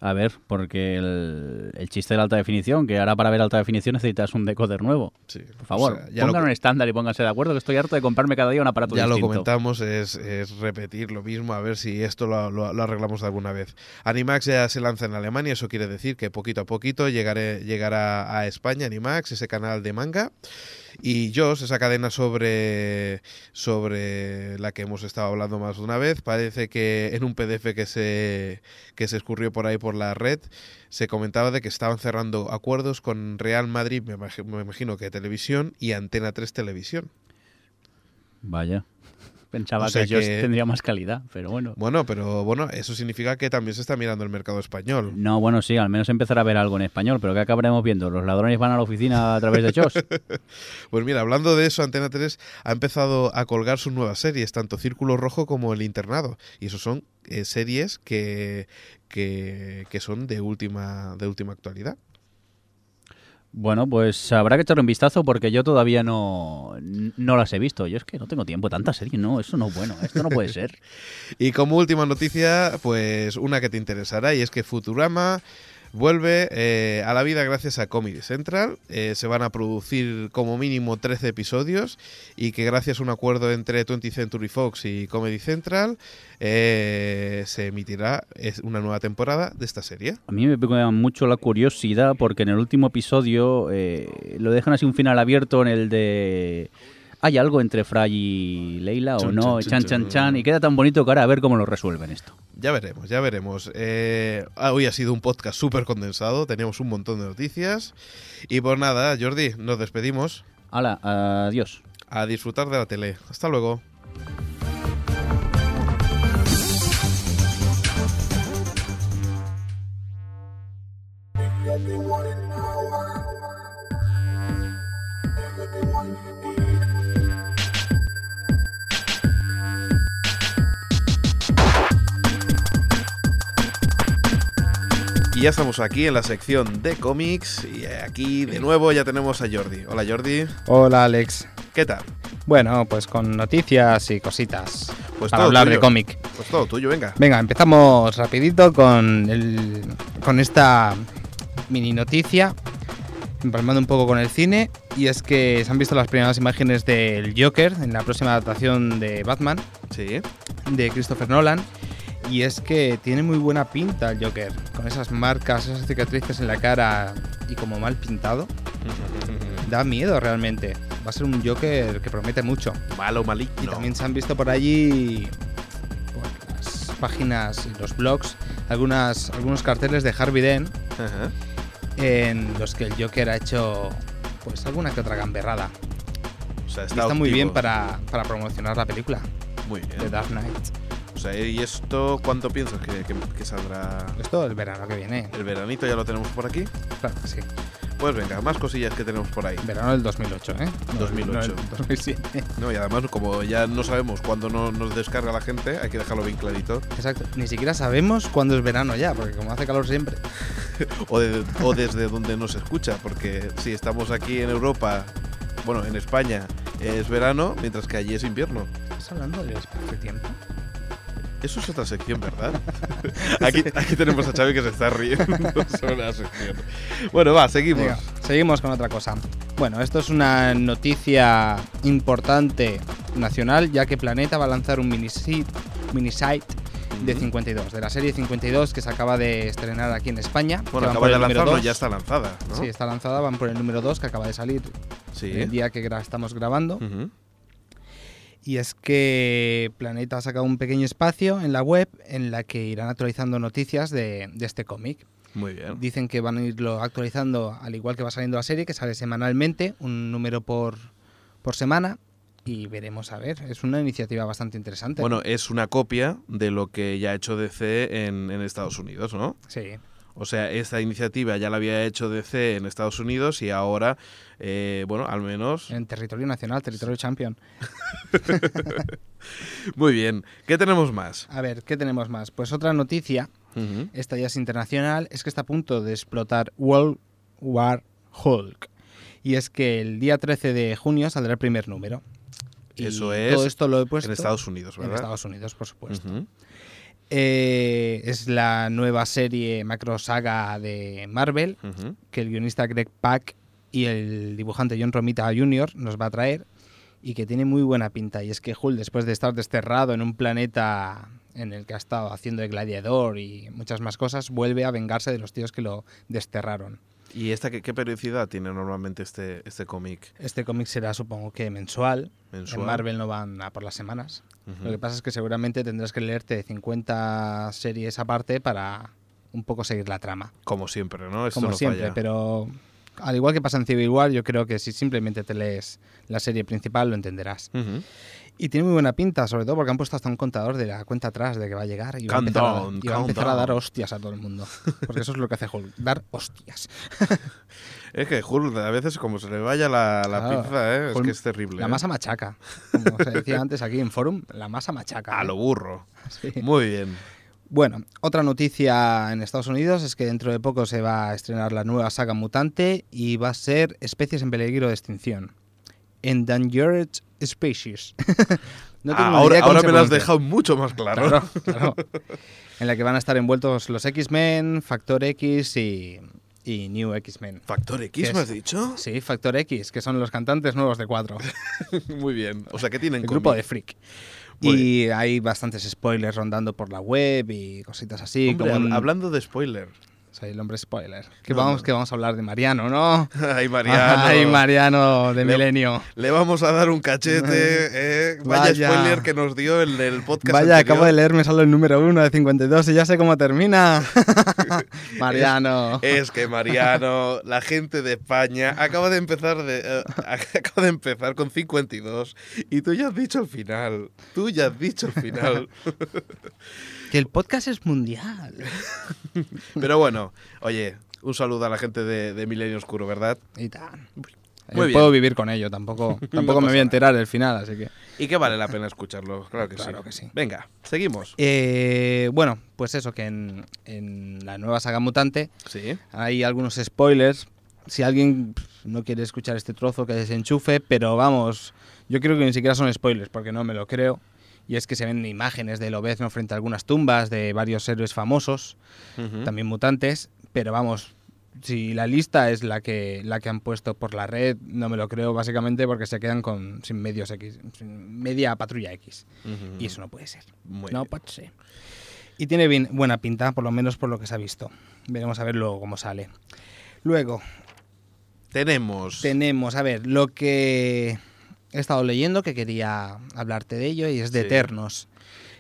A ver, porque el, el chiste de la alta definición, que ahora para ver alta definición necesitas un decoder nuevo. Sí, Por favor, o sea, ya lo pongan un estándar y pónganse de acuerdo que estoy harto de comprarme cada día un aparato Ya lo distinto. comentamos, es, es repetir lo mismo, a ver si esto lo, lo- lo arreglamos de alguna vez. Animax ya se lanza en Alemania, eso quiere decir que poquito a poquito llegaré, llegará a España Animax, ese canal de manga. Y Joss, esa cadena sobre, sobre la que hemos estado hablando más de una vez, parece que en un PDF que se, que se escurrió por ahí por la red, se comentaba de que estaban cerrando acuerdos con Real Madrid, me imag- me imagino que televisión, y Antena 3 Televisión. Vaya. Pensaba O sea que ellos tendría más calidad, pero bueno. Bueno, pero bueno, eso significa que también se está mirando el mercado español. No, bueno, sí, al menos empezar a ver algo en español, pero ¿qué acabaremos viendo? ¿Los ladrones van a la oficina a través de Chos? Pues mira, hablando de eso, Antena 3 ha empezado a colgar sus nuevas series, tanto Círculo Rojo como El Internado. Y eso son eh, series que, que, que son de última, de última actualidad. Bueno, pues habrá que echarle un vistazo porque yo todavía no, no las he visto. Yo es que no tengo tiempo, tanta serie, no, eso no es bueno, esto no puede ser. Y como última noticia, pues una que te interesará y es que Futurama vuelve eh, a la vida gracias a Comedy Central. Eh, se van a producir como mínimo 13 episodios y que gracias a un acuerdo entre 20th Century Fox y Comedy Central eh, se emitirá una nueva temporada de esta serie. A mí me pega mucho la curiosidad porque en el último episodio eh, lo dejan así un final abierto en el de... ¿Hay algo entre Fry y Leila o no? Chan, chan, chan. Y queda tan bonito que ahora a ver cómo lo resuelven esto. Ya veremos, ya veremos. Eh, hoy ha sido un podcast súper condensado, teníamos un montón de noticias. Y pues nada, Jordi, nos despedimos. Hala, adiós. A disfrutar de la tele. Hasta luego. Ya estamos aquí en la sección de cómics y aquí de nuevo ya tenemos a Jordi. Hola Jordi, Hola Alex. ¿qué tal? Bueno, pues con noticias y cositas Pues para todo hablar tuyo. de cómic. Pues todo tuyo, venga. Venga, empezamos rapidito con, el, con esta mini noticia, empalmando un poco con el cine, y es que se han visto las primeras imágenes del Joker en la próxima adaptación de Batman Sí. de Christopher Nolan. Y es que tiene muy buena pinta el Joker, con esas marcas, esas cicatrices en la cara y como mal pintado. Da miedo realmente. Va a ser un Joker que promete mucho. Malo, maligno. Y también se han visto por allí, por las páginas y los blogs, algunas, algunos carteles de Harvey Dent en los que el Joker ha hecho pues alguna que otra gamberrada. O sea, Y está, muy bien para, para promocionar la película Muy bien. de Dark Knight. Sea, ¿y esto cuánto piensas que, que- que saldrá? Esto el verano que viene. El veranito ya lo tenemos por aquí. Claro que sí. Pues venga, más cosillas que tenemos por ahí. Verano del 2008, ¿eh? No, 2008. no el 2007. No, y además, como ya no sabemos cuándo no, nos descarga la gente, hay que dejarlo bien clarito. Exacto. Ni siquiera sabemos cuándo es verano ya, porque como hace calor siempre. O, de- o desde donde nos escucha, porque si estamos aquí en Europa, bueno, en España es verano, mientras que allí es invierno. ¿Estás hablando del espacio-tiempo? Eso es otra sección, ¿verdad? Aquí, aquí tenemos a Xavi que se está riendo sobre la sección. Bueno, va, seguimos. Venga, seguimos con otra cosa. Bueno, esto es una noticia importante nacional, ya que Planeta va a lanzar un mini site, mini site de 52, de la serie 52 que se acaba de estrenar aquí en España. Bueno, acaba de lanzarlo, ya está lanzada, ¿no? Sí, está lanzada, van por el número 2 que acaba de salir Sí. el día que gra- estamos grabando. Ujú. Y es que Planeta ha sacado un pequeño espacio en la web en la que irán actualizando noticias de, de este cómic. Muy bien. Dicen que van a irlo actualizando al igual que va saliendo la serie, que sale semanalmente, un número por, por semana. Y veremos a ver. Es una iniciativa bastante interesante. Bueno, es una copia de lo que ya ha hecho DC en, en Estados Unidos, ¿no? sí. O sea, esta iniciativa ya la había hecho DC en Estados Unidos y ahora, eh, bueno, al menos... En territorio nacional, territorio champion. Muy bien. ¿Qué tenemos más? A ver, ¿qué tenemos más? Pues otra noticia, Ujú. esta ya es internacional, es que está a punto de explotar World War Hulk. Y es que el día 13 de junio saldrá el primer número. Y Eso es todo esto lo he puesto en Estados Unidos, en ¿verdad? Estados Unidos, por supuesto. Ujú. Eh, es la nueva serie macro saga de Marvel que el guionista Greg Pak y el dibujante John Romita Jr. nos va a traer y que tiene muy buena pinta. Y es que Hulk, después de estar desterrado en un planeta en el que ha estado haciendo de gladiador y muchas más cosas, vuelve a vengarse de los tíos que lo desterraron. ¿Y esta qué, qué periodicidad tiene normalmente este, este cómic Este cómic será, supongo que mensual. mensual? En Marvel no van a por las semanas. Ujú. Lo que pasa es que seguramente tendrás que leerte 50 series aparte para un poco seguir la trama. Como siempre, ¿no? Esto como no siempre, falla. pero al igual que pasa en Civil War, yo creo que si simplemente te lees la serie principal lo entenderás. Ujú. Y tiene muy buena pinta, sobre todo porque han puesto hasta un contador de la cuenta atrás de que va a llegar y va a empezar, a, Countdown, y va a, empezar a dar hostias a todo el mundo. Porque eso es lo que hace Hulk, dar hostias. Es que Hulk a veces como se le vaya la, la Claro. pinza, ¿eh? es que es terrible. La ¿eh? masa machaca. Como se decía antes aquí en Forum, la masa machaca. A ¿eh? lo burro. Sí. Muy bien. Bueno, otra noticia en Estados Unidos es que dentro de poco se va a estrenar la nueva saga mutante y va a ser Especies en peligro de extinción. Endangered Species. No tengo ni ahora idea ahora me lo has dejado mucho más claro. Claro, claro. En la que van a estar envueltos los X-Men, Factor X y, y New X-Men. ¿Factor X ¿Qué me has dicho? Sí, Factor X, que son los cantantes nuevos de cuatro. Muy bien. O sea, que tienen El grupo cómic? de Freak. Muy Y hay bastantes spoilers rondando por la web y cositas así. Hombre, como hab- un- hablando de spoiler. El hombre spoiler. Que, No, vamos, no. que vamos a hablar de Mariano, ¿no? Ay, Mariano. Ay, Mariano de Le- Milenio. Le vamos a dar un cachete. eh. Vaya, Vaya. spoiler que nos dio el del podcast. Vaya, anterior. acabo de leerme solo el número uno de 52 y ya sé cómo termina. Mariano. Es que Mariano, la gente de España, acaba de empezar de, eh, acaba de empezar con 52 y tú ya has dicho el final. Tú ya has dicho el final. Que el podcast es mundial. Pero bueno, oye, un saludo a la gente de, de Milenio Oscuro, ¿verdad? Y tan. Muy bien. puedo vivir con ello, tampoco, tampoco me voy a enterar del final, así que. Y que vale la pena escucharlo, claro que Claro sí. que sí. Venga, seguimos. Eh, bueno, pues eso, que en, en la nueva saga mutante Sí. hay algunos spoilers. Si alguien no quiere escuchar este trozo, que desenchufe, pero vamos, yo creo que ni siquiera son spoilers, porque no me lo creo. Y es que se ven imágenes de Lobezno frente a algunas tumbas de varios héroes famosos, también mutantes, pero vamos, si la lista es la que, la que han puesto por la red, no me lo creo básicamente porque se quedan con sin medios X, sin media patrulla X. Y eso no puede ser. Muy no bien. puede ser. Y tiene bien, buena pinta, por lo menos por lo que se ha visto. Veremos a ver luego cómo sale. Luego, Tenemos. tenemos, a ver, lo que he estado leyendo, que quería hablarte de ello, y es de Sí. Eternos.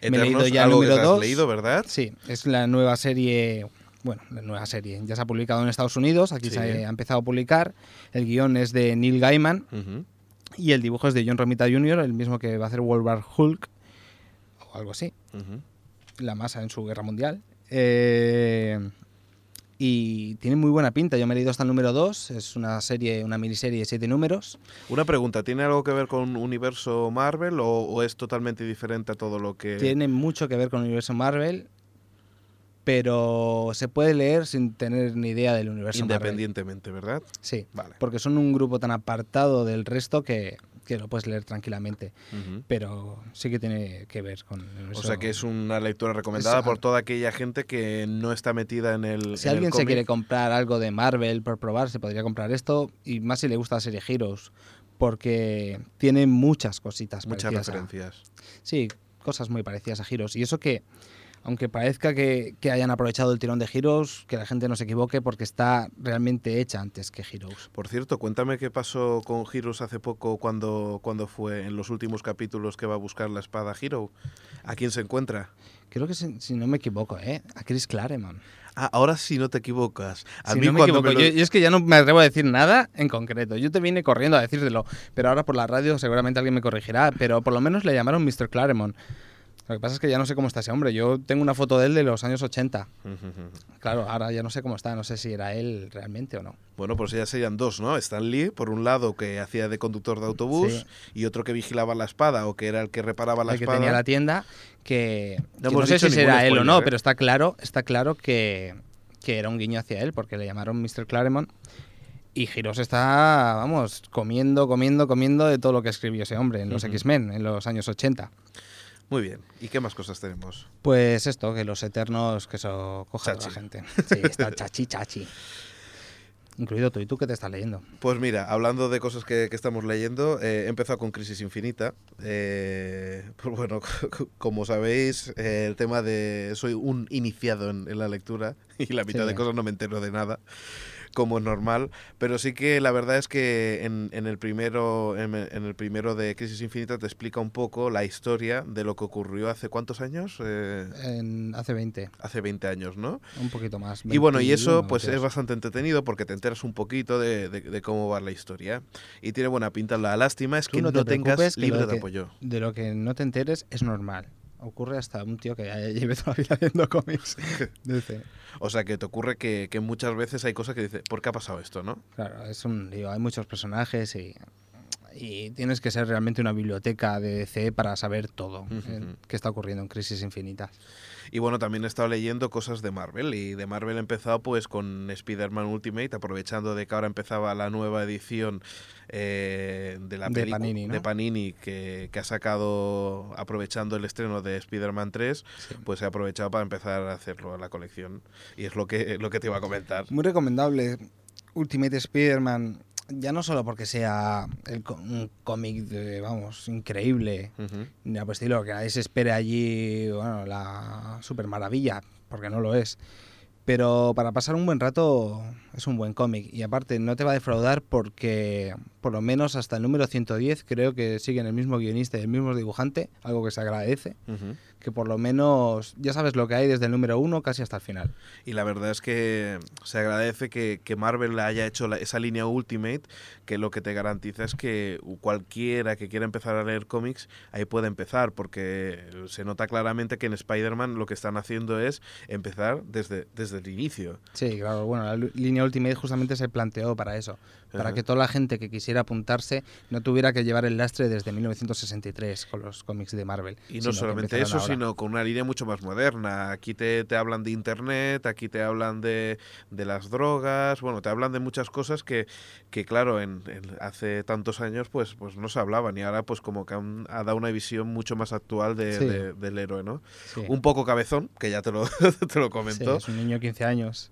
Me he leído ya el número te has dos. leído, ¿verdad? Sí, es la nueva serie, bueno, la nueva serie, ya se ha publicado en Estados Unidos, aquí Sí. se ha empezado a publicar, el guion es de Neil Gaiman y el dibujo es de John Romita Jr., el mismo que va a hacer World War Hulk, o algo así. La masa en su guerra mundial. Eh, y tiene muy buena pinta. Yo me he leído hasta el número 2. Es una serie, una miniserie de siete números. Una pregunta, ¿tiene algo que ver con universo Marvel o, o es totalmente diferente a todo lo que... Tiene mucho que ver con el universo Marvel, pero se puede leer sin tener ni idea del universo Marvel. Independientemente, ¿verdad? Sí, Vale. porque son un grupo tan apartado del resto que, que lo puedes leer tranquilamente. Pero sí que tiene que ver con el O sea que es una lectura recomendada Es- por toda aquella gente que no está metida en el. Si en el alguien se quiere comprar algo de Marvel por probar, se podría comprar esto. Y más si le gusta la serie Heroes, porque tiene muchas cositas Muchas a- referencias. sí, cosas muy parecidas a Heroes. Y eso que, aunque parezca que, que hayan aprovechado el tirón de Heroes, que la gente no se equivoque porque está realmente hecha antes que Heroes. Por cierto, cuéntame qué pasó con Heroes hace poco cuando, cuando fue en los últimos capítulos que va a buscar la espada Hero. ¿A quién se encuentra? Creo que si, si no me equivoco, ¿eh? A Chris Claremont. Ah, ahora sí no te equivocas. A si mí no me cuando equivoco, me lo- yo, yo es que ya no me atrevo a decir nada en concreto. Yo te vine corriendo a decírtelo, pero ahora por la radio seguramente alguien me corregirá, pero por lo menos le llamaron Mr. Claremont. Lo que pasa es que ya no sé cómo está ese hombre. Yo tengo una foto de él de los años 80. Claro, ahora ya no sé cómo está, no sé si era él realmente o no. Bueno, pues ya serían dos, ¿no? Stan Lee, por un lado, que hacía de conductor de autobús, Sí. y otro que vigilaba la espada, o que era el que reparaba la el que espada. tenía la tienda, que que No sé si será él o no, ¿eh? pero está claro, está claro que, que era un guiño hacia él, porque le llamaron Mr. Claremont. Y Giros está, vamos, comiendo, comiendo, comiendo de todo lo que escribió ese hombre en los. X-Men, en los años 80. Muy bien. ¿Y qué más cosas tenemos? Pues esto, que los eternos, que eso coja a la gente. Sí, está chachi, chachi. Incluido tú. ¿Y tú qué te estás leyendo? Pues mira, hablando de cosas que, que estamos leyendo, eh, he empezado con Crisis Infinita. Eh, pues bueno, como sabéis, eh, el tema de... Soy un iniciado en, en la lectura y la mitad Sí. de cosas no me entero de nada, como es normal. Pero sí que la verdad es que en, en el, primero, en, en el primero de Crisis Infinita te explica un poco la historia de lo que ocurrió hace cuántos años? Eh, En, hace 20, hace 20 años, ¿no? un poquito más. Y bueno, y eso 21, pues es 22. bastante entretenido porque te enteras un poquito de, de- de cómo va la historia. Y tiene buena pinta. La lástima es Tú que no no, te tengas que de apoyo. De lo que no te enteres es normal. Ocurre hasta un tío que ya lleve toda la vida viendo cómics. Dice, O sea, que te ocurre que, que muchas veces hay cosas que dices, ¿por qué ha pasado esto, no? claro, es un lío. Hay muchos personajes y y tienes que ser realmente una biblioteca de DC para saber todo eh, que está ocurriendo en Crisis Infinitas. Y bueno, también he estado leyendo cosas de Marvel y de Marvel he empezado pues con Spider-Man Ultimate, aprovechando de que ahora empezaba la nueva edición eh, de la De Panini, ¿no? de Panini que, que ha sacado aprovechando el estreno de Spider-Man 3, pues he aprovechado para empezar a hacerlo a la colección y es lo que lo que te iba a comentar. Muy recomendable Ultimate Spider-Man, ya no solo porque sea el un cómic, vamos, increíble, ni a estilo que nadie se espere allí, bueno, la super maravilla, porque no lo es. Pero para pasar un buen rato es un buen cómic. Y aparte no te va a defraudar porque por lo menos hasta el número 110 creo que siguen el mismo guionista y el mismo dibujante, algo que se agradece. Ujú. Que por lo menos ya sabes lo que hay desde el número 1 casi hasta el final. Y la verdad es que se agradece que, que Marvel haya hecho la- esa línea Ultimate, que lo que te garantiza es que cualquiera que quiera empezar a leer cómics, ahí puede empezar, porque se nota claramente que en Spider-Man lo que están haciendo es empezar desde, desde el inicio. Sí, claro. Bueno, la línea Ultimate justamente se planteó para eso. Para que toda la gente que quisiera apuntarse no tuviera que llevar el lastre desde 1963 con los cómics de Marvel. Y no solamente eso, ahora. sino con una línea mucho más moderna. Aquí te, te hablan de Internet, aquí te hablan de, de las drogas, bueno, te hablan de muchas cosas que, que claro, en, en- hace tantos años pues, pues no se hablaban y ahora pues como que han- ha dado una visión mucho más actual de- Sí. de- del héroe, ¿no? Sí. Un poco cabezón, que ya te lo, te lo Sí, comentó, es un niño de 15 años.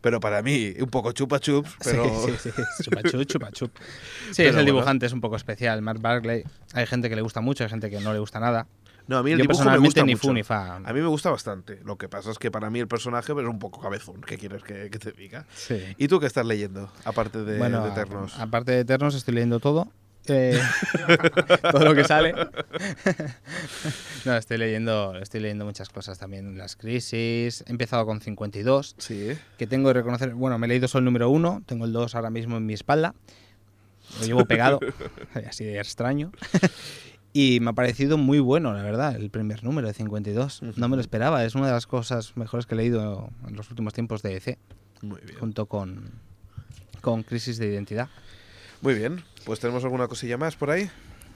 Pero para mí un poco chupa chups, pero... Sí, sí, sí. Chupachup, chupachup. Sí, Pero es el bueno. dibujante, es un poco especial. Mark Barkley. Hay gente que le gusta mucho, hay gente que no le gusta nada. No, a mí el Yo dibujo me personalmente gusta ni mucho. ni fa. A mí me gusta bastante. Lo que pasa es que para mí el personaje es un poco cabezón. ¿Qué quieres que, que te diga? Sí. ¿Y tú qué estás leyendo, aparte de, bueno, de Eternos? a- aparte de Eternos estoy leyendo todo. Eh, todo lo que sale. no, estoy leyendo, estoy leyendo muchas cosas también. Las crisis. He empezado con 52. Sí. que tengo que reconocer, bueno, me he leído solo el número uno, tengo el 2 ahora mismo en mi espalda, lo llevo pegado, así de extraño, y me ha parecido muy bueno, la verdad, el primer número de 52, no me lo esperaba, es una de las cosas mejores que he leído en los últimos tiempos de EC, Muy bien. junto con, con Crisis de Identidad. Muy bien. Pues tenemos alguna cosilla más por ahí.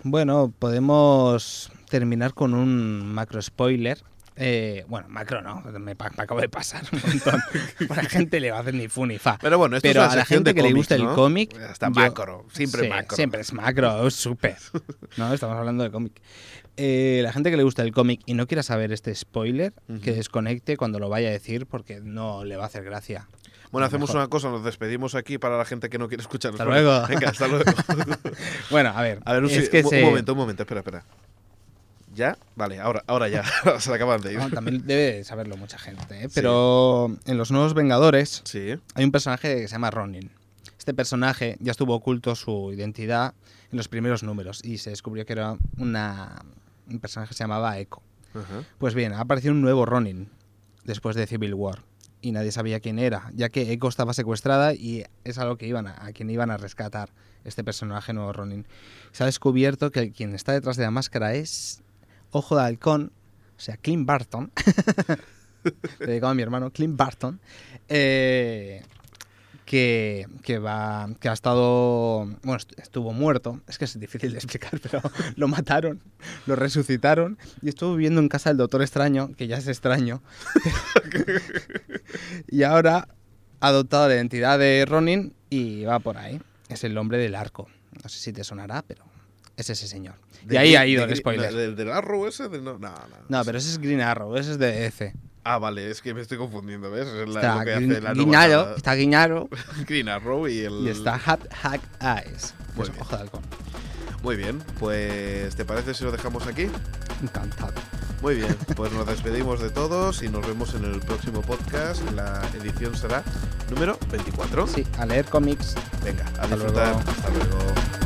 Bueno, podemos terminar con un macro spoiler. Eh, bueno, macro no, me, pa- me acabo de pasar un montón. a la gente le va a hacer ni fu ni fa. Pero bueno, esto Pero es a la gente que le gusta el cómic. Yo- macro, siempre Sí, macro. Siempre es macro, es súper. No, estamos hablando de cómic. Eh, la gente que le gusta el cómic y no quiera saber este spoiler, que desconecte cuando lo vaya a decir porque no le va a hacer gracia. Bueno, hacemos mejor. una cosa, nos despedimos aquí para la gente que no quiere escuchar. Hasta luego. Venga, hasta luego. Bueno, a ver. A ver, un, es si- que un- se- un momento, un momento, espera, espera. ¿Ya? Vale, ahora, ahora ya. Se le acaban de ir. No, también debe saberlo mucha gente, ¿eh? pero en los nuevos Vengadores Sí. hay un personaje que se llama Ronin. Este personaje ya estuvo oculto su identidad en los primeros números y se descubrió que era una, un personaje que se llamaba Echo. Pues bien, ha aparecido un nuevo Ronin después de Civil War y nadie sabía quién era, ya que Echo estaba secuestrada y es algo que iban a, a quien iban a rescatar este personaje nuevo Ronin. Se ha descubierto que quien está detrás de la máscara es Ojo de Halcón, o sea, Clint Barton. dedicado a mi hermano, Clint Barton. eh, que, que va que ha estado bueno est- estuvo muerto. Es que es difícil de explicar pero lo mataron lo resucitaron y estuvo viviendo en casa del doctor extraño que ya es extraño. Y ahora ha adoptado la identidad de Ronin y va por ahí. Es el hombre del arco. No sé si te sonará pero es ese señor. Y ¿De ahí Gri- ha ido de el spoiler. ¿Del, Arrow ese? No, no, no. no pero ese es Green Arrow ese es de EC Ah, vale, es que me estoy confundiendo, ¿ves? Es la, está lo que hace la nueva Guiñaro saga. está Guiñaro Green Arrow y el... y está Hat Hack Eyes que Muy es bien. ojo de halcón Muy bien, pues ¿te parece si lo dejamos aquí? encantado Muy bien, pues nos despedimos de todos y nos vemos en el próximo podcast. La edición será número 24. Sí, a leer cómics. Venga, a Hasta disfrutar. luego. Hasta luego.